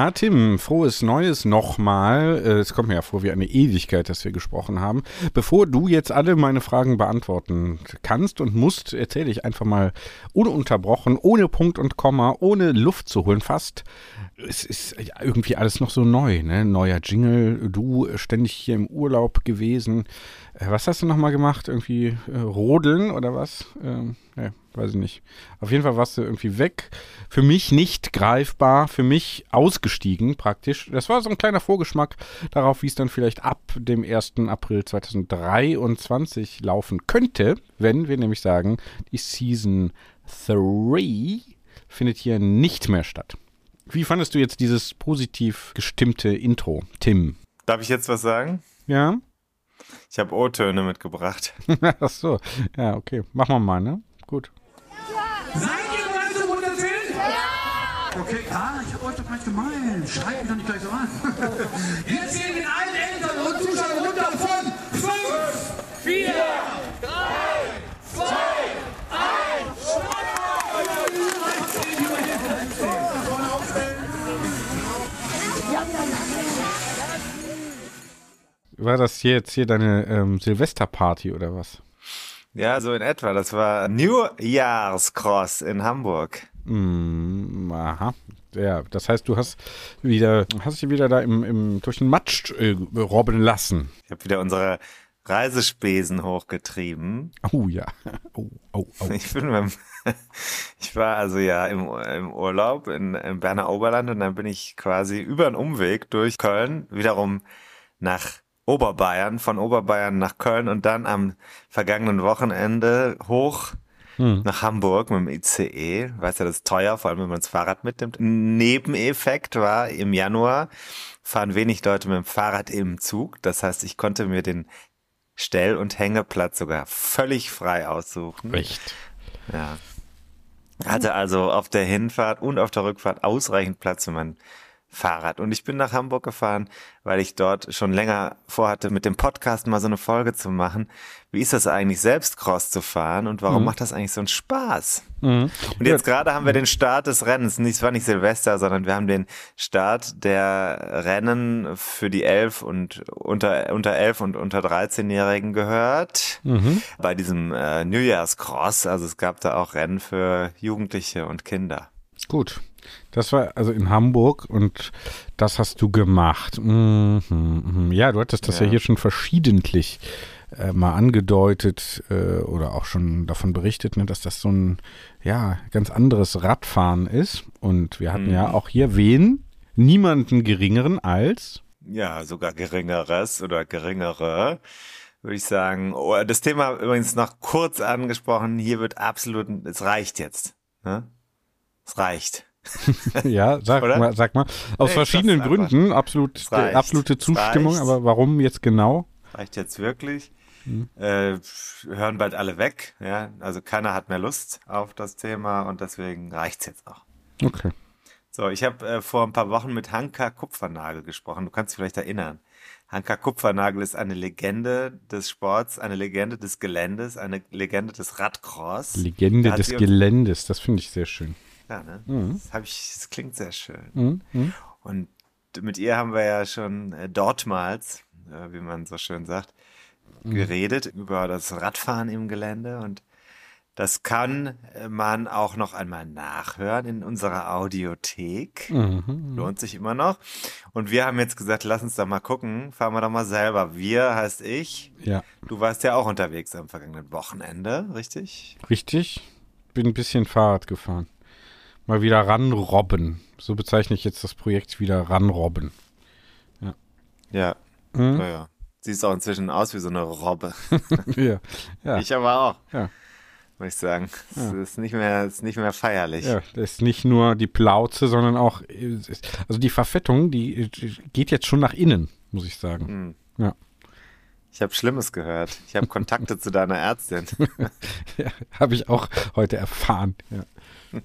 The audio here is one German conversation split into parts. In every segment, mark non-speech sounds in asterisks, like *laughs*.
Na, Tim, frohes Neues nochmal. Äh, Es kommt mir ja vor wie eine Ewigkeit, dass wir gesprochen haben. Bevor du jetzt alle meine Fragen beantworten kannst und musst, erzähle ich einfach mal ununterbrochen, ohne Punkt und Komma, ohne Luft zu holen, fast. Es ist ja irgendwie alles noch so neu, ne? Neuer Jingle, du ständig hier im Urlaub gewesen. Äh, Was hast du nochmal gemacht? Irgendwie äh, rodeln oder was? Ähm, ne, weiß ich nicht. Auf jeden Fall warst du irgendwie weg. Für mich nicht greifbar, für mich ausgestiegen praktisch. Das war so ein kleiner Vorgeschmack darauf, wie es dann vielleicht ab dem 1. April 2023 laufen könnte, wenn wir nämlich sagen, die Season 3 findet hier nicht mehr statt. Wie fandest du jetzt dieses positiv gestimmte Intro, Tim? Darf ich jetzt was sagen? Ja? Ich habe O-Töne mitgebracht. *laughs* Ach so. Ja, okay. Machen wir mal, ne? Gut. Seid ihr bereit zum Runterzählen? Ja! Okay, ah, ich hab euch doch gleich gemeint. Schreit mich doch nicht gleich so an. *laughs* Wir zählen mit allen Eltern und Zuschauern runter War das hier jetzt hier deine ähm, Silvesterparty oder was? Ja, so in etwa. Das war New Year's Cross in Hamburg. Mm, aha. Ja, das heißt, du hast wieder, hast dich wieder da im, im durch den Matsch äh, robben lassen. Ich habe wieder unsere Reisespesen hochgetrieben. Oh ja. *laughs* Oh, oh, oh. Ich bin beim, *laughs* ich war also ja im, im Urlaub in, im Berner Oberland und dann bin ich quasi über einen Umweg durch Köln wiederum nach Oberbayern, von Oberbayern nach Köln und dann am vergangenen Wochenende hoch nach Hamburg mit dem ICE. Weißt ja, das ist teuer, vor allem wenn man das Fahrrad mitnimmt. Nebeneffekt war im Januar fahren wenig Leute mit dem Fahrrad im Zug. Das heißt, ich konnte mir den Stell- und Hängeplatz sogar völlig frei aussuchen. Echt. Ja. Hatte also auf der Hinfahrt und auf der Rückfahrt ausreichend Platz für mein Fahrrad. Und ich bin nach Hamburg gefahren, weil ich dort schon länger vorhatte, mit dem Podcast mal so eine Folge zu machen. Wie ist das eigentlich, selbst Cross zu fahren und warum macht das eigentlich so einen Spaß? Und jetzt gerade haben wir den Start des Rennens. Es war nicht Silvester, sondern wir haben den Start der Rennen für die elf und unter, unter elf und unter 13-Jährigen gehört. Bei diesem äh, New Year's Cross. Also es gab da auch Rennen für Jugendliche und Kinder. Gut. Das war also in Hamburg und das hast du gemacht. Mhm, mhm. Ja, du hattest das ja, Ja. hier schon verschiedentlich äh, mal angedeutet äh, oder auch schon davon berichtet, ne, dass das so ein ja ganz anderes Radfahren ist. Und wir hatten ja auch hier wen? Niemanden geringeren als Ja, sogar geringeres oder geringere, würde ich sagen. Oh, das Thema übrigens noch kurz angesprochen. Hier wird absolut, es reicht jetzt. Ne? Es reicht. *laughs* ja, sag Oder? mal, sag mal. Aus Nee, verschiedenen. Gründen absolut Es reicht. absolute Es Zustimmung, reicht. aber warum jetzt genau? Reicht jetzt wirklich. Mhm. Äh, hören bald alle weg. Ja, also keiner hat mehr Lust auf das Thema und deswegen reicht's jetzt auch. Okay. So, ich habe äh, vor ein paar Wochen mit Hanka Kupfernagel gesprochen. Du kannst dich vielleicht erinnern. Hanka Kupfernagel ist eine Legende des Sports, eine Legende des Geländes, eine Legende des Radcross. Legende des Geländes, das finde ich sehr schön. Ja, ne? Mhm. Das, hab ich, das klingt sehr schön. Mhm. Mhm. Und mit ihr haben wir ja schon äh, dortmals, äh, wie man so schön sagt, Mhm. geredet über das Radfahren im Gelände und das kann äh, man auch noch einmal nachhören in unserer Audiothek. Mhm. Lohnt sich immer noch. Und wir haben jetzt gesagt, lass uns da mal gucken. Fahren wir doch mal selber. Wir heißt ich. Ja, Du warst ja auch unterwegs am vergangenen Wochenende, richtig? richtig. Bin ein bisschen Fahrrad gefahren. Mal wieder ranrobben. So bezeichne ich jetzt das Projekt wieder ranrobben. Ja. Mhm. Naja. Siehst auch inzwischen aus wie so eine Robbe. *laughs* ja, ja, Ich aber auch. ja. muss ich sagen. Es ist nicht mehr, ist nicht mehr feierlich. Ja, das ist nicht nur die Plauze, sondern auch, also die Verfettung, die geht jetzt schon nach innen, muss ich sagen. Hm. Ja. Ich habe Schlimmes gehört. Ich habe Kontakte zu deiner Ärztin. *laughs* ja Habe ich auch heute erfahren. Ja. *laughs*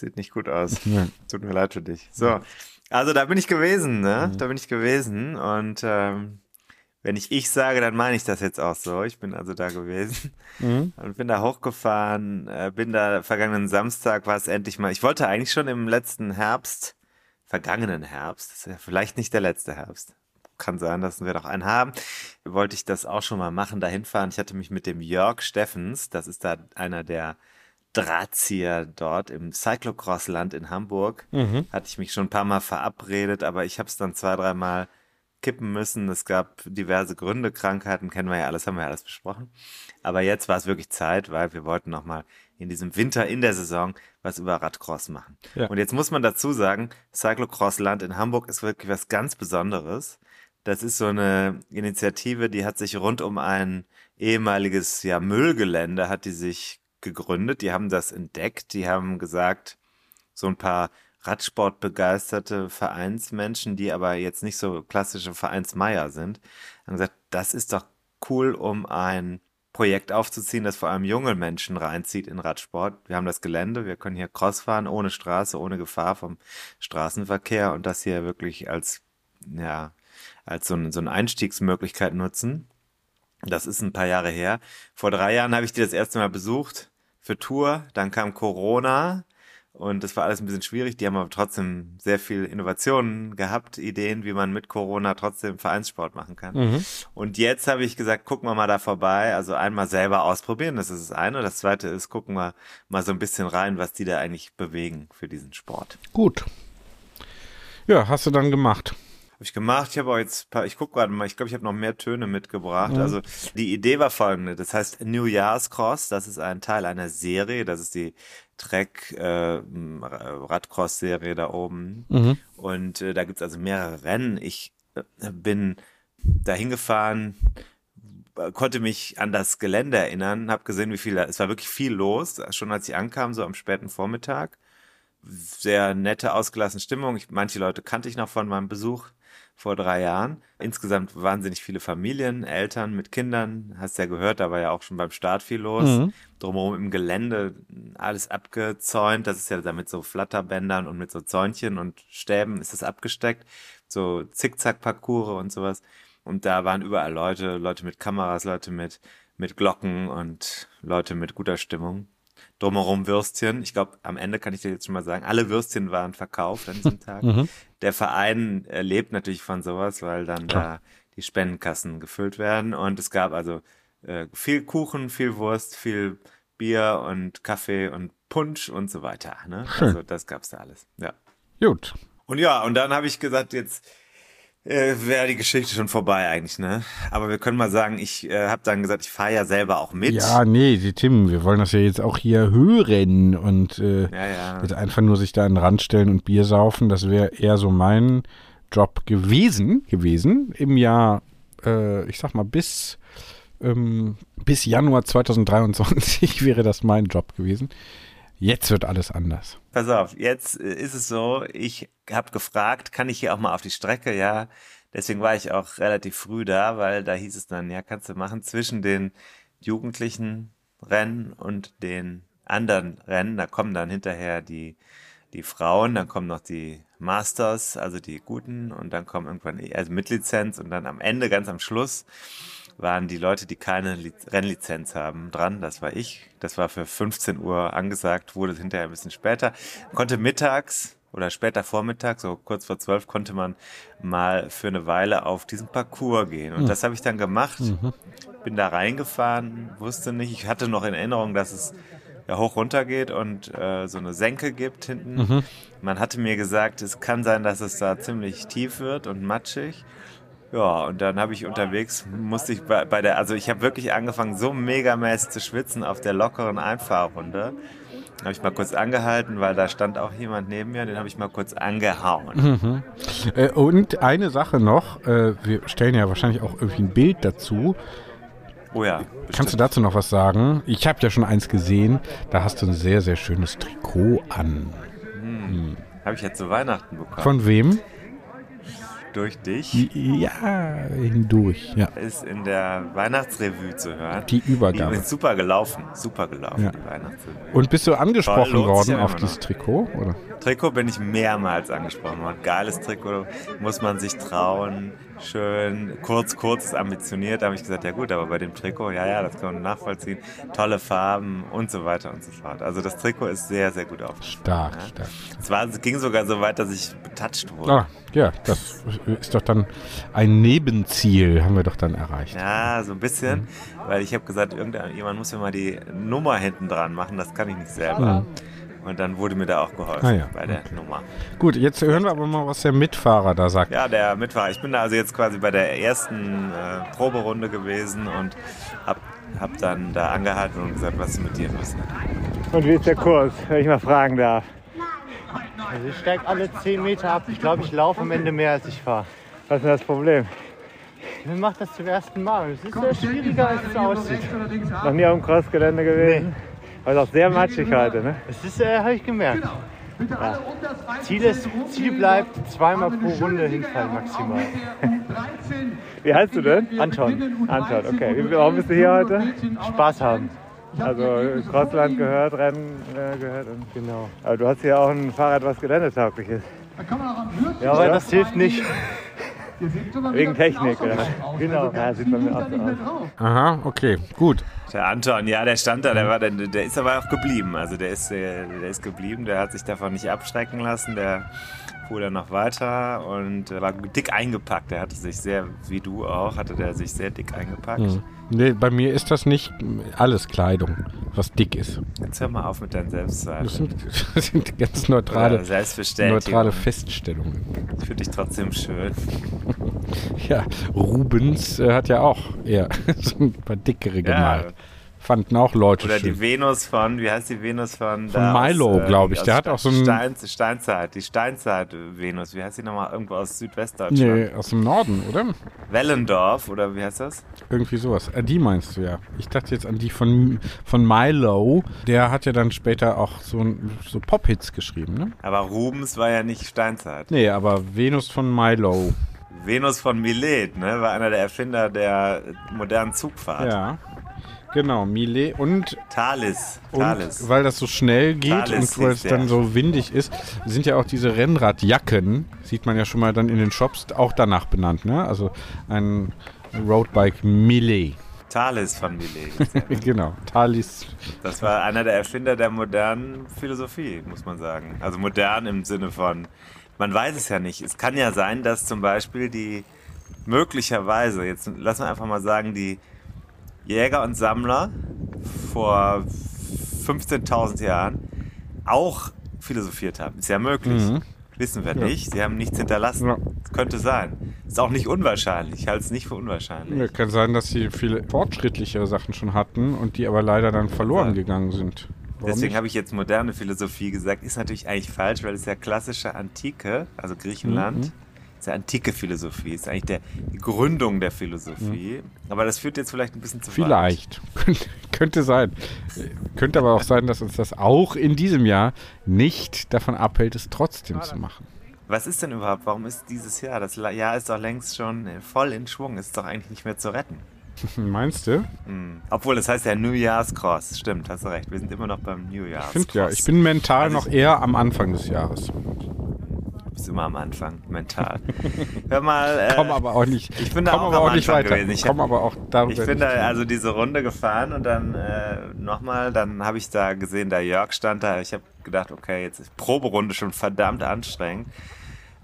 Sieht nicht gut aus. *laughs* Ja. Tut mir leid für dich. So, also da bin ich gewesen, ne? Da bin ich gewesen und ähm, wenn ich ich sage, dann meine ich das jetzt auch so. Ich bin also da gewesen *laughs* mhm. und bin da hochgefahren, äh, bin da vergangenen Samstag war es endlich mal. Ich wollte eigentlich schon im letzten Herbst, vergangenen Herbst, das ist ja vielleicht nicht der letzte Herbst. Kann sein, dass wir noch einen haben. Wollte ich das auch schon mal machen, da hinfahren. Ich hatte mich mit dem Jörg Steffens, das ist da einer der Drahtzieher dort im Cyclocross-Land in Hamburg, mhm. hatte ich mich schon ein paar Mal verabredet, aber ich habe es dann zwei, dreimal kippen müssen. Es gab diverse Gründe, Krankheiten, kennen wir ja alles, haben wir ja alles besprochen. Aber jetzt war es wirklich Zeit, weil wir wollten nochmal in diesem Winter in der Saison was über Radcross machen. Ja. Und jetzt muss man dazu sagen, Cyclocross-Land in Hamburg ist wirklich was ganz Besonderes. Das ist so eine Initiative, die hat sich rund um ein ehemaliges ja, Müllgelände hat die sich gegründet. Die haben das entdeckt. Die haben gesagt, so ein paar Radsportbegeisterte Vereinsmenschen, die aber jetzt nicht so klassische Vereinsmeier sind, haben gesagt, das ist doch cool, um ein Projekt aufzuziehen, das vor allem junge Menschen reinzieht in Radsport. Wir haben das Gelände, wir können hier Cross fahren, ohne Straße, ohne Gefahr vom Straßenverkehr und das hier wirklich als, ja, als so, ein, so eine Einstiegsmöglichkeit nutzen. Das ist ein paar Jahre her. Vor drei Jahren habe ich die das erste Mal besucht für Tour. Dann kam Corona und das war alles ein bisschen schwierig. Die haben aber trotzdem sehr viel Innovationen gehabt, Ideen, wie man mit Corona trotzdem Vereinssport machen kann. Mhm. Und jetzt habe ich gesagt, gucken wir mal da vorbei. Also einmal selber ausprobieren, das ist das eine. Das zweite ist, gucken wir mal so ein bisschen rein, was die da eigentlich bewegen für diesen Sport. Gut. Ja, hast du dann gemacht. Habe ich gemacht. Ich habe auch jetzt, paar, ich gucke gerade mal, ich glaube, ich habe noch mehr Töne mitgebracht. Mhm. Also die Idee war folgende. Das heißt New Year's Cross. Das ist ein Teil einer Serie. Das ist die Trek äh, Radcross-Serie da oben. Mhm. Und äh, da gibt's also mehrere Rennen. Ich äh, bin dahin gefahren, konnte mich an das Gelände erinnern, habe gesehen, wie viel da, es war wirklich viel los, schon als ich ankam, so am späten Vormittag. Sehr nette, ausgelassene Stimmung. Ich, manche Leute kannte ich noch von meinem Besuch vor drei Jahren. Insgesamt wahnsinnig viele Familien, Eltern mit Kindern. Hast ja gehört, da war ja auch schon beim Start viel los. Mhm. Drumherum im Gelände alles abgezäunt. Das ist ja damit so Flatterbändern und mit so Zäunchen und Stäben ist das abgesteckt. So Zickzack-Parcours und sowas. Und da waren überall Leute, Leute mit Kameras, Leute mit, mit Glocken und Leute mit guter Stimmung drumherum Würstchen. Ich glaube, am Ende kann ich dir jetzt schon mal sagen, alle Würstchen waren verkauft an diesem Tag. *laughs* Mhm. Der Verein äh, lebt natürlich von sowas, weil dann Klar. da die Spendenkassen gefüllt werden. Und es gab also äh, viel Kuchen, viel Wurst, viel Bier und Kaffee und Punsch und so weiter. Ne? Also das gab's da alles. Ja. Gut. Und ja, und dann habe ich gesagt, jetzt äh, wäre die Geschichte schon vorbei eigentlich, ne? Aber wir können mal sagen, ich äh, habe dann gesagt, ich fahre ja selber auch mit. Ja, nee, die Tim, wir wollen das ja jetzt auch hier hören und äh, ja, ja. jetzt einfach nur sich da an den Rand stellen und Bier saufen, das wäre eher so mein Job gewesen, gewesen im Jahr, äh, ich sag mal, bis, ähm, bis Januar 2023 *laughs* wäre das mein Job gewesen. Jetzt wird alles anders. Pass auf, jetzt äh, ist es so, ich habe gefragt, kann ich hier auch mal auf die Strecke? Ja, deswegen war ich auch relativ früh da, weil da hieß es dann, ja, kannst du machen zwischen den jugendlichen Rennen und den anderen Rennen. Da kommen dann hinterher die, die Frauen, dann kommen noch die Masters, also die guten, und dann kommen irgendwann, also mit Lizenz und dann am Ende, ganz am Schluss, waren die Leute, die keine Rennlizenz haben, dran. Das war ich. Das war für 15 Uhr angesagt, wurde hinterher ein bisschen später. Konnte mittags oder später Vormittag, so kurz vor zwölf, konnte man mal für eine Weile auf diesen Parcours gehen. Und mhm. das habe ich dann gemacht. Mhm. Bin da reingefahren, wusste nicht. Ich hatte noch in Erinnerung, dass es ja hoch runter geht und äh, so eine Senke gibt hinten. Mhm. Man hatte mir gesagt, es kann sein, dass es da ziemlich tief wird und matschig. Ja, und dann habe ich unterwegs, musste ich bei, bei der, also ich habe wirklich angefangen, so megamäßig zu schwitzen auf der lockeren Einfahrrunde. Habe ich mal kurz angehalten, weil da stand auch jemand neben mir, den habe ich mal kurz angehauen. Mhm. Äh, und eine Sache noch, äh, wir stellen ja wahrscheinlich auch irgendwie ein Bild dazu. Oh ja. Bestimmt. Kannst du dazu noch was sagen? Ich habe ja schon eins gesehen, da hast du ein sehr, sehr schönes Trikot an. Hm. Hm. Habe ich jetzt zu Weihnachten bekommen. Von wem? Durch dich Ja, hindurch. Ja. ist in der Weihnachtsrevue zu hören. Die Übergabe. Die ist super gelaufen, super gelaufen, Ja. die Weihnachtsrevue. Und bist du angesprochen Voll, worden ja auf dieses. Trikot? Oder? Trikot bin ich mehrmals angesprochen worden. Geiles Trikot, muss man sich trauen. Schön, kurz, kurz ist ambitioniert. Da habe ich gesagt, ja gut, aber bei dem Trikot, ja, ja, das kann man nachvollziehen. Tolle Farben und so weiter und so fort. Also das Trikot ist sehr, sehr gut aufgestellt. Stark, stark. Es, war, es ging sogar so weit, dass ich betatscht wurde. Ah, ja, das ist doch dann ein Nebenziel, haben wir doch dann erreicht. Ja, so ein bisschen, weil ich habe gesagt, irgendjemand muss mir mal die Nummer hinten dran machen, das kann ich nicht selber. Und dann wurde mir da auch geholfen Ah ja, bei der Nummer. Gut, jetzt hören wir aber mal, was der Mitfahrer da sagt. Ja, der Mitfahrer. Ich bin da also jetzt quasi bei der ersten äh, Proberunde gewesen und hab, hab dann da angehalten und gesagt, was ist mit dir los? Und wie ist der Kurs, wenn ich mal fragen darf? Also ich steige alle 10 Meter ab. Ich glaube, ich laufe am Ende mehr als ich fahre. Was ist denn das Problem? Man macht das zum ersten Mal. Es ist sehr schwieriger, als es aussieht. Noch nie auf dem Crossgelände gewesen. Aber ist auch sehr matschig heute, ne? Das ist, äh, habe ich gemerkt. Ja. Ziel, ist, Ziel bleibt zweimal pro Runde hinfallen maximal. *laughs* Wie heißt du denn? Anton. Anton, okay. Warum bist du hier heute? Spaß haben. Also Crossland gehört, Rennen äh, gehört und genau. Aber du hast hier auch ein Fahrrad, was geländetauglich ist. Ja, aber das hilft nicht. *laughs* Wegen Technik, oder? Genau. Ja, sieht bei mir auch so aus. Aha, okay, gut. Der Anton, ja, der stand da, der, war, der, der ist aber auch geblieben. Also der ist, der, der ist geblieben, der hat sich davon nicht abschrecken lassen. Der fuhr dann noch weiter und äh, war dick eingepackt. Der hatte sich sehr, wie du auch, hatte der sich sehr dick eingepackt. Nee, bei mir ist das nicht alles Kleidung, was dick ist. Jetzt hör mal auf mit deinen Selbstzweifeln. das sind ganz neutrale, neutrale Feststellungen. Ich finde dich trotzdem schön. *laughs* Ja, Rubens äh, hat ja auch eher *laughs* so ein paar dickere gemalt. Fanden auch Leute Oder schön. die Venus von, wie heißt die Venus von? Von Milo, äh, glaub ich. aus Der hat auch so ein- Stein, Steinzeit, die Steinzeit-Venus. Wie heißt die nochmal? Irgendwo aus Südwestdeutschland. Nee, aus dem Norden, oder? Wellendorf, oder wie heißt das? Irgendwie sowas. Äh, die meinst du ja. Ich dachte jetzt an die von, von Milo. Der hat ja dann später auch so, so Pop-Hits geschrieben, ne? Aber Rubens war ja nicht Steinzeit. Nee, aber Venus von Milo. Venus von Milet, ne, war einer der Erfinder der modernen Zugfahrt. Ja. Genau, Millet und, Thalys. und Thalys. weil das so schnell geht Thales und weil es dann so windig ist, sind ja auch diese Rennradjacken, sieht man ja schon mal dann in den Shops, auch danach benannt, ne? Also ein Roadbike Millet. Thales von Milet. *laughs* genau, Thalys. Das war einer der Erfinder der modernen Philosophie, muss man sagen. Also modern im Sinne von, man weiß es ja nicht. Es kann ja sein, dass zum Beispiel die möglicherweise, jetzt lassen wir einfach mal sagen, die Jäger und Sammler vor 15.000 Jahren auch philosophiert haben. Ist ja möglich. Mhm. Wissen wir Ja. nicht. Sie haben nichts hinterlassen. Ja. Könnte sein. Ist auch nicht unwahrscheinlich. Ich halte es nicht für unwahrscheinlich. Ja, kann sein, dass sie viele fortschrittlichere Sachen schon hatten und die aber leider dann verloren gegangen sind. Warum Deswegen habe ich jetzt moderne Philosophie gesagt. Ist natürlich eigentlich falsch, weil es ja klassische Antike, also Griechenland, Mhm. Ist ja antike Philosophie, ist eigentlich der, die Gründung der Philosophie. Aber das führt jetzt vielleicht ein bisschen zu weit. Mhm. Vielleicht. *laughs* Könnte- sein. Könnte aber auch sein, dass uns das auch in diesem Jahr nicht davon abhält, es trotzdem zu machen. Was ist denn überhaupt? Warum ist dieses Jahr? Das Jahr ist doch längst schon voll in Schwung. Ist doch eigentlich nicht mehr zu retten. *laughs* Meinst du? Hm. Obwohl, das heißt ja New Year's Cross. Stimmt, hast du recht. Wir sind immer noch beim New Year's Ich finde Cross. ja, ich bin mental Also noch eher am Anfang des Jahres. Bist immer am Anfang, mental. Hör mal. Äh, Komm aber auch nicht, ich bin da komm auch aber am auch nicht weiter. gewesen. Ich komm hab- aber auch darüber Ich bin da also diese Runde gefahren und dann äh, nochmal, dann habe ich da gesehen, da Jörg stand da. Ich habe gedacht, okay, jetzt ist Proberunde schon verdammt anstrengend.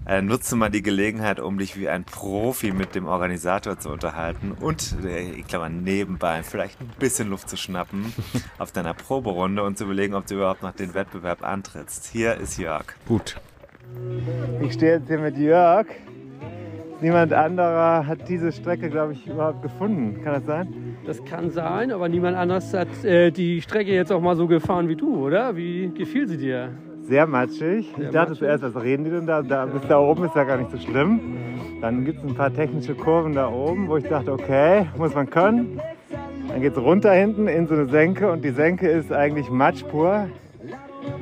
Äh, nutze mal die Gelegenheit, um dich wie ein Profi mit dem Organisator zu unterhalten und, äh, ich glaube, nebenbei vielleicht ein bisschen Luft zu schnappen *laughs* auf deiner Proberunde und zu überlegen, ob du überhaupt noch den Wettbewerb antrittst. Hier ist Jörg. Gut. Ich stehe jetzt hier mit Jörg. Niemand anderer hat diese Strecke, glaube ich, überhaupt gefunden. Kann das sein? Das kann sein, aber niemand anders hat äh, die Strecke jetzt auch mal so gefahren wie du, oder? Wie gefiel sie dir? Sehr matschig. Ich Sehr dachte matschig. zuerst, was reden die denn da? da? Bis da oben ist ja gar nicht so schlimm. Dann gibt es ein paar technische Kurven da oben, wo ich dachte, okay, muss man können. Dann geht es runter hinten in so eine Senke und die Senke ist eigentlich Matsch pur.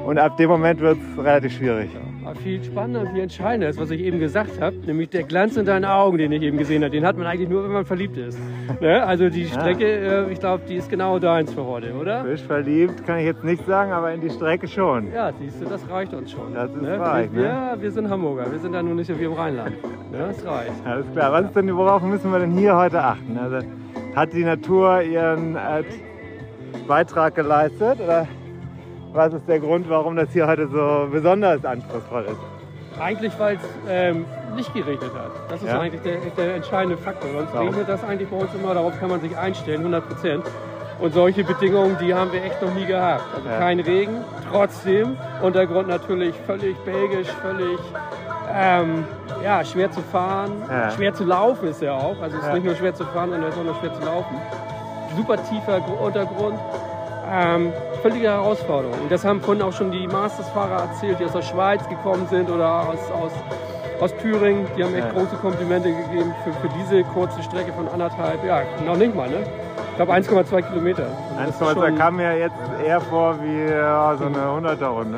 Und ab dem Moment wird es relativ schwierig. Viel spannender und viel entscheidender ist, was ich eben gesagt habe, nämlich der Glanz in deinen Augen, den ich eben gesehen habe. Den hat man eigentlich nur, wenn man verliebt ist. Ne? Also die Strecke, äh, ich glaube, die ist genau deins für heute, oder? Frisch verliebt kann ich jetzt nicht sagen, aber in die Strecke schon. Ja, siehst du, das reicht uns schon. Das ist ne? reich, ne? Ja, wir sind Hamburger, wir sind da nur nicht so wie im Rheinland. Ja, das reicht. Alles klar. Was ist denn, worauf müssen wir denn hier heute achten? Also, hat die Natur ihren äh, Beitrag geleistet? Oder was ist der Grund, warum das hier heute so besonders anspruchsvoll ist? Eigentlich, weil es ähm, nicht geregnet hat. Das ist Ja? eigentlich der, der entscheidende Faktor. Sonst Warum? regnet das eigentlich bei uns immer, darauf kann man sich einstellen, 100 Prozent. Und solche Bedingungen, die haben wir echt noch nie gehabt. Also Ja. kein Regen, trotzdem Untergrund natürlich völlig belgisch, völlig ähm, ja, schwer zu fahren, Ja. schwer zu laufen ist er auch. Also es ist Ja. nicht nur schwer zu fahren, sondern es ist auch noch schwer zu laufen. Super tiefer Gr- Untergrund. Ähm, völlige Herausforderung. Und das haben vorhin auch schon die Masters-Fahrer erzählt, die aus der Schweiz gekommen sind oder aus, aus, aus Thüringen. Die haben echt Ja. große Komplimente gegeben für, für diese kurze Strecke von anderthalb, ja, noch nicht mal, ne? Ich glaube 1,2 Kilometer. Also das ist 1,2 schon- kam mir jetzt eher vor wie ja, so eine 100er-Runde.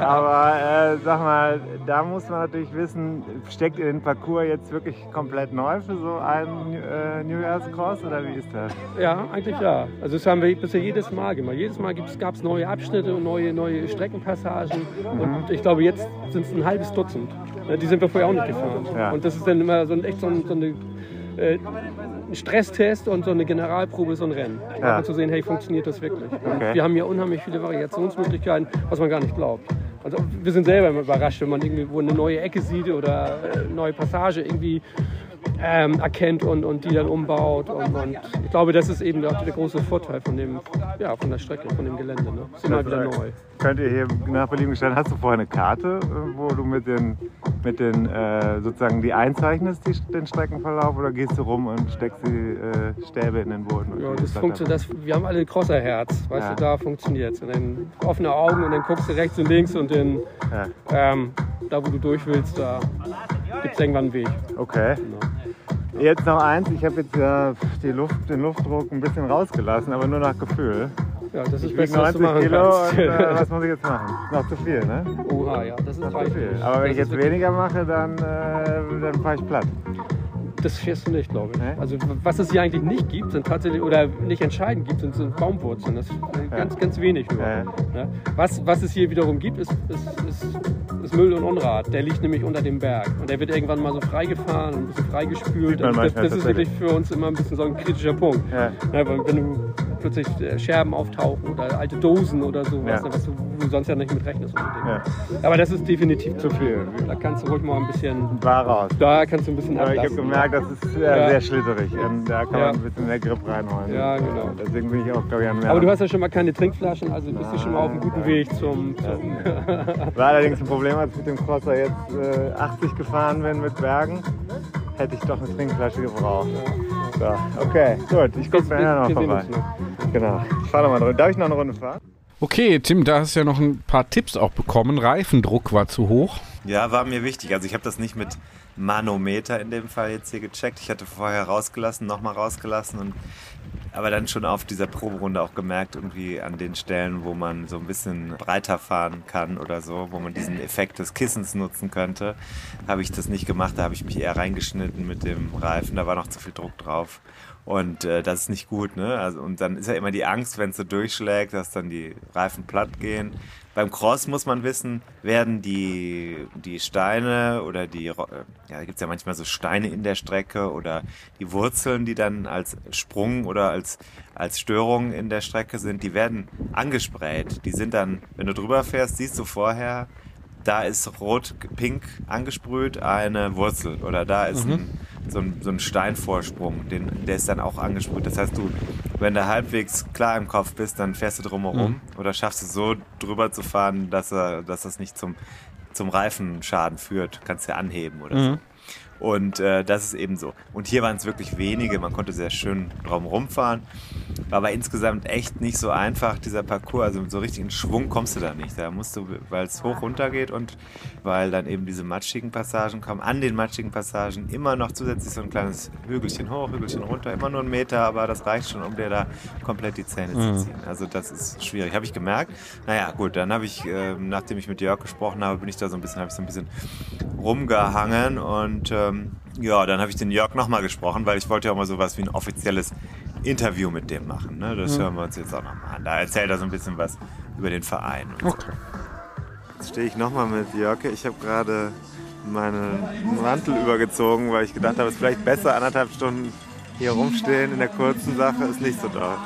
Aber äh, sag mal, da muss man natürlich wissen, steckt ihr den Parcours jetzt wirklich komplett neu für so einen äh, New Year's Cross oder wie ist das? Ja, eigentlich ja. Also das haben wir bisher jedes Mal gemacht. Jedes Mal gab es neue Abschnitte und neue, neue Streckenpassagen. Und ich glaube, jetzt sind es ein halbes Dutzend. Ja, Die sind wir vorher auch nicht gefahren. Ja. Und das ist dann immer so ein, echt so, ein, so eine, äh, ein Stresstest und so eine Generalprobe, so ein Rennen. Ja. Um zu sehen, hey, funktioniert das wirklich? Okay. wir haben hier unheimlich viele Variationsmöglichkeiten, was man gar nicht glaubt. Also wir sind selber immer überrascht, wenn man irgendwie wo eine neue Ecke sieht oder äh, eine neue Passage irgendwie ähm, erkennt und, und die dann umbaut. Und, und ich glaube, das ist eben der, der große Vorteil von, dem, ja, von der Strecke, von dem Gelände. Ne? Ist immer wieder neu. Könnt ihr hier nach Belieben gestellt, hast du vorher eine Karte, äh, wo du mit den, mit den äh, sozusagen die einzeichnest, die, den Streckenverlauf, oder gehst du rum und steckst die äh, Stäbe in den Boden? Ja, das funktioniert, das, wir haben alle ein Crosserherz, weißt Ja. du, da funktioniert es. Und dann offene Augen und dann guckst du rechts und links und dann, Ja. ähm, da wo du durch willst, da gibt es irgendwann einen Weg. Okay. Jetzt noch eins, ich habe jetzt ja die Luft, den Luftdruck ein bisschen rausgelassen, aber nur nach Gefühl. Ja, das ist Ich was du 90 machen Kilo und äh, *laughs* was muss ich jetzt machen? Noch zu viel, ne? Oha, ja, das ist Noch zu viel. Aber wenn Das ich jetzt weniger mache, dann, äh, dann fahre ich platt. Das fährst du nicht, glaube ich. Nee? Also was es hier eigentlich nicht gibt, sind tatsächlich, oder nicht entscheidend gibt, sind, sind Baumwurzeln. Das ist ganz, ganz wenig nur. Ja. Ne? Was, was es hier wiederum gibt, ist, ist, ist, ist Müll und Unrat. Der liegt nämlich unter dem Berg. Und der wird irgendwann mal so freigefahren und ein bisschen freigespült. Und das, das ist wirklich für uns immer ein bisschen so ein kritischer Punkt. Ne, wenn du plötzlich äh, Scherben auftauchen oder alte Dosen oder so, Ja. was, was du, wo du sonst ja nicht mit rechnest. Ja. Aber das ist definitiv Zu viel. Da kannst du ruhig mal ein bisschen, War raus. da kannst du ein bisschen Aber ich habe ablassen. gemerkt, das ist äh, Ja. sehr schlitterig. Und da kann Ja. man ein bisschen mehr Grip reinholen. Ja, genau. Deswegen bin ich auch, glaube ich, an mehr. Aber du hast ja schon mal keine Trinkflaschen, also bist du schon mal auf einem guten Weg zum. zum *laughs* War allerdings ein Problem, als ich mit dem Crosser jetzt äh, 80 gefahren bin mit Bergen. Hätte ich doch eine Trinkflasche gebraucht. So, okay, gut. Ich gucke nachher noch vorbei. Genau. Ich fahre noch mal eine Runde. Darf ich noch eine Runde fahren? Okay, Tim, da hast du ja noch ein paar Tipps auch bekommen. Reifendruck war zu hoch. Ja, war mir wichtig. Also ich habe das nicht mit Manometer in dem Fall jetzt hier gecheckt. Ich hatte vorher rausgelassen, nochmal rausgelassen und aber dann schon auf dieser Proberunde auch gemerkt, irgendwie an den Stellen, wo man so ein bisschen breiter fahren kann oder so, wo man diesen Effekt des Kissens nutzen könnte, habe ich das nicht gemacht. Da habe ich mich eher reingeschnitten mit dem Reifen. Da war noch zu viel Druck drauf. Und äh, das ist nicht gut, ne? Also, und dann ist ja immer die Angst, wenn es so durchschlägt, dass dann die Reifen platt gehen. Beim Cross muss man wissen, werden die, die Steine oder die, äh, ja, da gibt's ja manchmal so Steine in der Strecke oder die Wurzeln, die dann als Sprung oder als, als Störung in der Strecke sind, die werden angesprayt. Die sind dann, wenn du drüber fährst, siehst du vorher, da ist rot-pink angesprüht eine Wurzel oder da ist ein, so, ein, so ein Steinvorsprung, den, der ist dann auch angesprüht. Das heißt, du, wenn du halbwegs klar im Kopf bist, dann fährst du drumherum oder schaffst es so drüber zu fahren, dass, er, dass das nicht zum, zum Reifenschaden führt. Kannst ja anheben oder so. Und äh, das ist eben so. Und hier waren es wirklich wenige, man konnte sehr schön drum rumfahren. War aber insgesamt echt nicht so einfach, dieser Parcours. Also so richtig in Schwung kommst du da nicht. Da musst du, weil es hoch runter geht und weil dann eben diese matschigen Passagen kommen, an den matschigen Passagen immer noch zusätzlich so ein kleines Hügelchen hoch, Hügelchen runter, immer nur ein Meter, aber das reicht schon, um dir da komplett die Zähne Mhm. zu ziehen. Also das ist schwierig, habe ich gemerkt. Naja, gut, dann habe ich, äh, nachdem ich mit Jörg gesprochen habe, bin ich da so ein bisschen, habe ich so ein bisschen rumgehangen und ähm, ja, dann habe ich den Jörg nochmal gesprochen, weil ich wollte ja auch mal sowas wie ein offizielles Interview mit dem machen. Ne? Das hören wir uns jetzt auch nochmal an. Da erzählt er so ein bisschen was über den Verein. Und so. Jetzt stehe ich nochmal mit Jörg. Ich habe gerade meinen Mantel übergezogen, weil ich gedacht habe, es ist vielleicht besser, anderthalb Stunden hier rumstehen in der kurzen Sache, ist nicht so doll.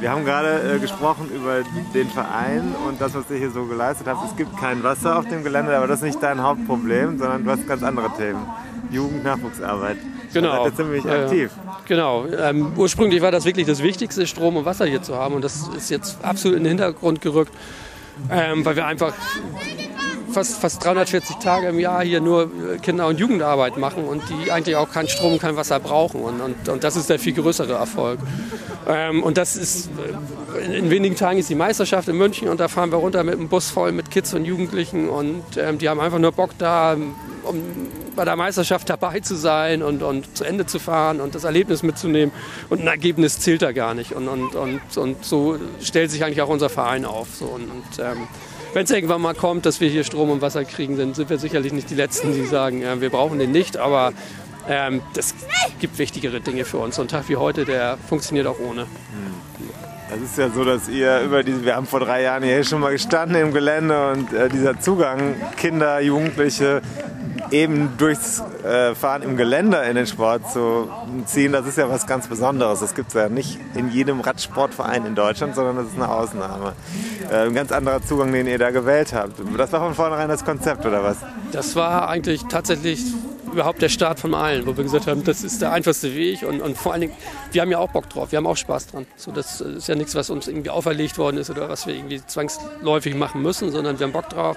Wir haben gerade äh, gesprochen über den Verein und das, was ihr hier so geleistet habt. Es gibt kein Wasser auf dem Gelände, aber das ist nicht dein Hauptproblem, sondern du hast ganz andere Themen. Jugend, Nachwuchsarbeit. Genau. Da seid ihr ziemlich ja. aktiv. Genau. Ähm, ursprünglich war das wirklich das Wichtigste, Strom und Wasser hier zu haben. Und das ist jetzt absolut in den Hintergrund gerückt, ähm, weil wir einfach fast, fast 340 Tage im Jahr hier nur äh, Kinder- und Jugendarbeit machen und die eigentlich auch keinen Strom kein Wasser brauchen. Und, und, und das ist der viel größere Erfolg. Ähm, und das ist, äh, in, in wenigen Tagen ist die Meisterschaft in München und da fahren wir runter mit einem Bus voll mit Kids und Jugendlichen und ähm, die haben einfach nur Bock da, um bei der Meisterschaft dabei zu sein und, und zu Ende zu fahren und das Erlebnis mitzunehmen. Und ein Ergebnis zählt da gar nicht. Und, und, und, und so stellt sich eigentlich auch unser Verein auf. So. Und, und ähm, wenn es irgendwann mal kommt, dass wir hier Strom und Wasser kriegen, dann sind wir sicherlich nicht die Letzten, die sagen, äh, wir brauchen den nicht. Aber ähm, das gibt wichtigere Dinge für uns. So ein Tag wie heute, der funktioniert auch ohne. Das ist ja so, dass ihr über diese, wir haben vor drei Jahren hier schon mal gestanden im Gelände und äh, dieser Zugang Kinder, Jugendliche eben durchs äh, Fahren im Gelände in den Sport zu ziehen, das ist ja was ganz Besonderes. Das gibt es ja nicht in jedem Radsportverein in Deutschland, sondern das ist eine Ausnahme. Äh, ein ganz anderer Zugang, den ihr da gewählt habt. Das war von vornherein das Konzept, oder was? Das war eigentlich tatsächlich überhaupt der Start von allen, wo wir gesagt haben, das ist der einfachste Weg und, und vor allen Dingen, wir haben ja auch Bock drauf, wir haben auch Spaß dran. So, das ist ja nichts, was uns irgendwie auferlegt worden ist oder was wir irgendwie zwangsläufig machen müssen, sondern wir haben Bock drauf.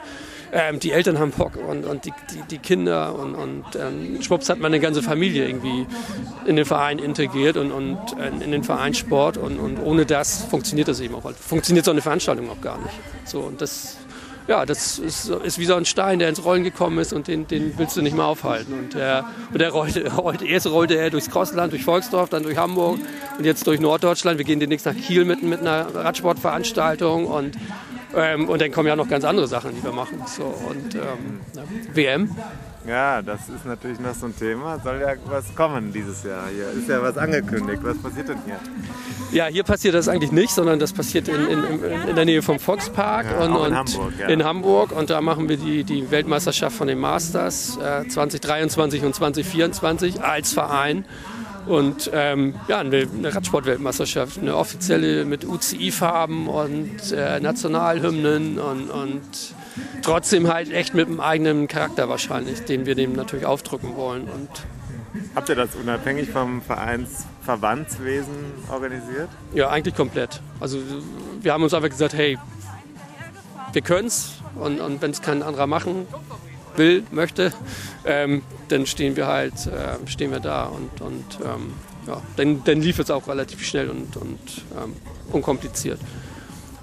Ähm, die Eltern haben Bock und, und die, die, die Kinder und, und ähm, schwupps hat man eine ganze Familie irgendwie in den Verein integriert und, und äh, in den Vereinssport und, und ohne das funktioniert das eben auch. Funktioniert so eine Veranstaltung auch gar nicht. So, und das ja, das ist, ist wie so ein Stein, der ins Rollen gekommen ist und den, den willst du nicht mehr aufhalten. Und der, und der rollte, *laughs* rollte, erst rollte er durchs Crossland, durch Volksdorf, dann durch Hamburg und jetzt durch Norddeutschland. Wir gehen demnächst nach Kiel mit, mit einer Radsportveranstaltung und, ähm, und dann kommen ja noch ganz andere Sachen, die wir machen. So, und ähm, ja, WM. Ja, das ist natürlich noch so ein Thema. Soll ja was kommen dieses Jahr hier? Ist ja was angekündigt. Was passiert denn hier? Ja, hier passiert das eigentlich nicht, sondern das passiert in, in, in, der Nähe vom Volkspark Ja, und, in und Hamburg, ja. in Hamburg. Und da machen wir die, die Weltmeisterschaft von den Masters äh, 2023 und 2024 als Verein. Und ähm, ja, eine, Radsport-Weltmeisterschaft, eine offizielle mit UCI-Farben und äh, Nationalhymnen und, und trotzdem halt echt mit einem eigenen Charakter wahrscheinlich, den wir dem natürlich aufdrücken wollen. Und Habt ihr das unabhängig vom Vereinsverbandswesen organisiert? Ja, eigentlich komplett. Also wir haben uns einfach gesagt, hey, wir können's und, und wenn es kein anderer machen will, möchte, ähm, dann stehen wir halt, äh, stehen wir da und, und ähm, ja, dann, dann lief es auch relativ schnell und, und ähm, unkompliziert.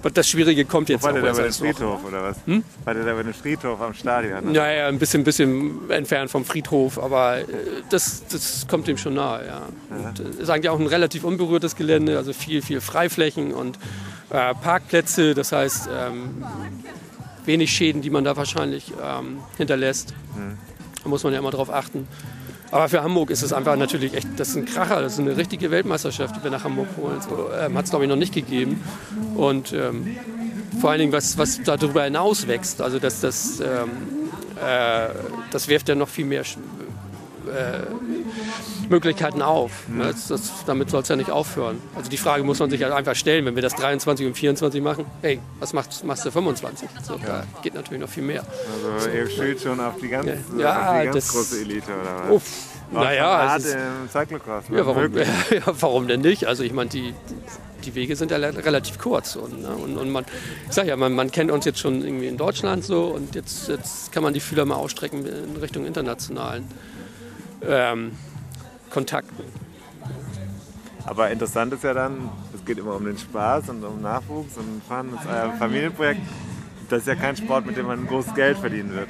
Aber das Schwierige kommt jetzt War auch der da bei dem noch. Friedhof oder was? Hm? War der da bei dem Friedhof am Stadion? Ja, ja, ein bisschen, bisschen entfernt vom Friedhof, aber äh, das, das kommt dem schon nahe, ja. Und, äh, ist eigentlich auch ein relativ unberührtes Gelände, also viel, viel Freiflächen und äh, Parkplätze, das heißt ähm, wenig Schäden, die man da wahrscheinlich ähm, hinterlässt. Da muss man ja immer drauf achten. Aber für Hamburg ist es einfach natürlich echt, das ist ein Kracher, das ist eine richtige Weltmeisterschaft, die wir nach Hamburg holen. So, ähm, Hat es, glaube ich, noch nicht gegeben. Und ähm, vor allen Dingen, was, was darüber hinaus wächst, also das, das, ähm, äh, das wirft ja noch viel mehr äh, Möglichkeiten auf. Ne? Das, das, damit soll es ja nicht aufhören. Also die Frage muss man sich halt einfach stellen, wenn wir das 23 und 24 machen, hey, was machst, machst du 25? So, Da geht natürlich noch viel mehr. Also ihr spielt schon auf die ganz, Ja, auf die ganz das- große Elite oder was? Uff, naja, ist, im Cyclocross. ne? ja, warum, *laughs* ja, warum denn nicht? Also ich meine, die, die Wege sind ja relativ kurz. Und, ne? und, und man, ich sag ja, man, man kennt uns jetzt schon irgendwie in Deutschland so und jetzt, jetzt kann man die Fühler mal ausstrecken in Richtung internationalen ähm, Kontakten. Aber interessant ist ja dann, es geht immer um den Spaß und um Nachwuchs und Fun, das ist euer Familienprojekt. Das ist ja kein Sport, mit dem man großes Geld verdienen wird.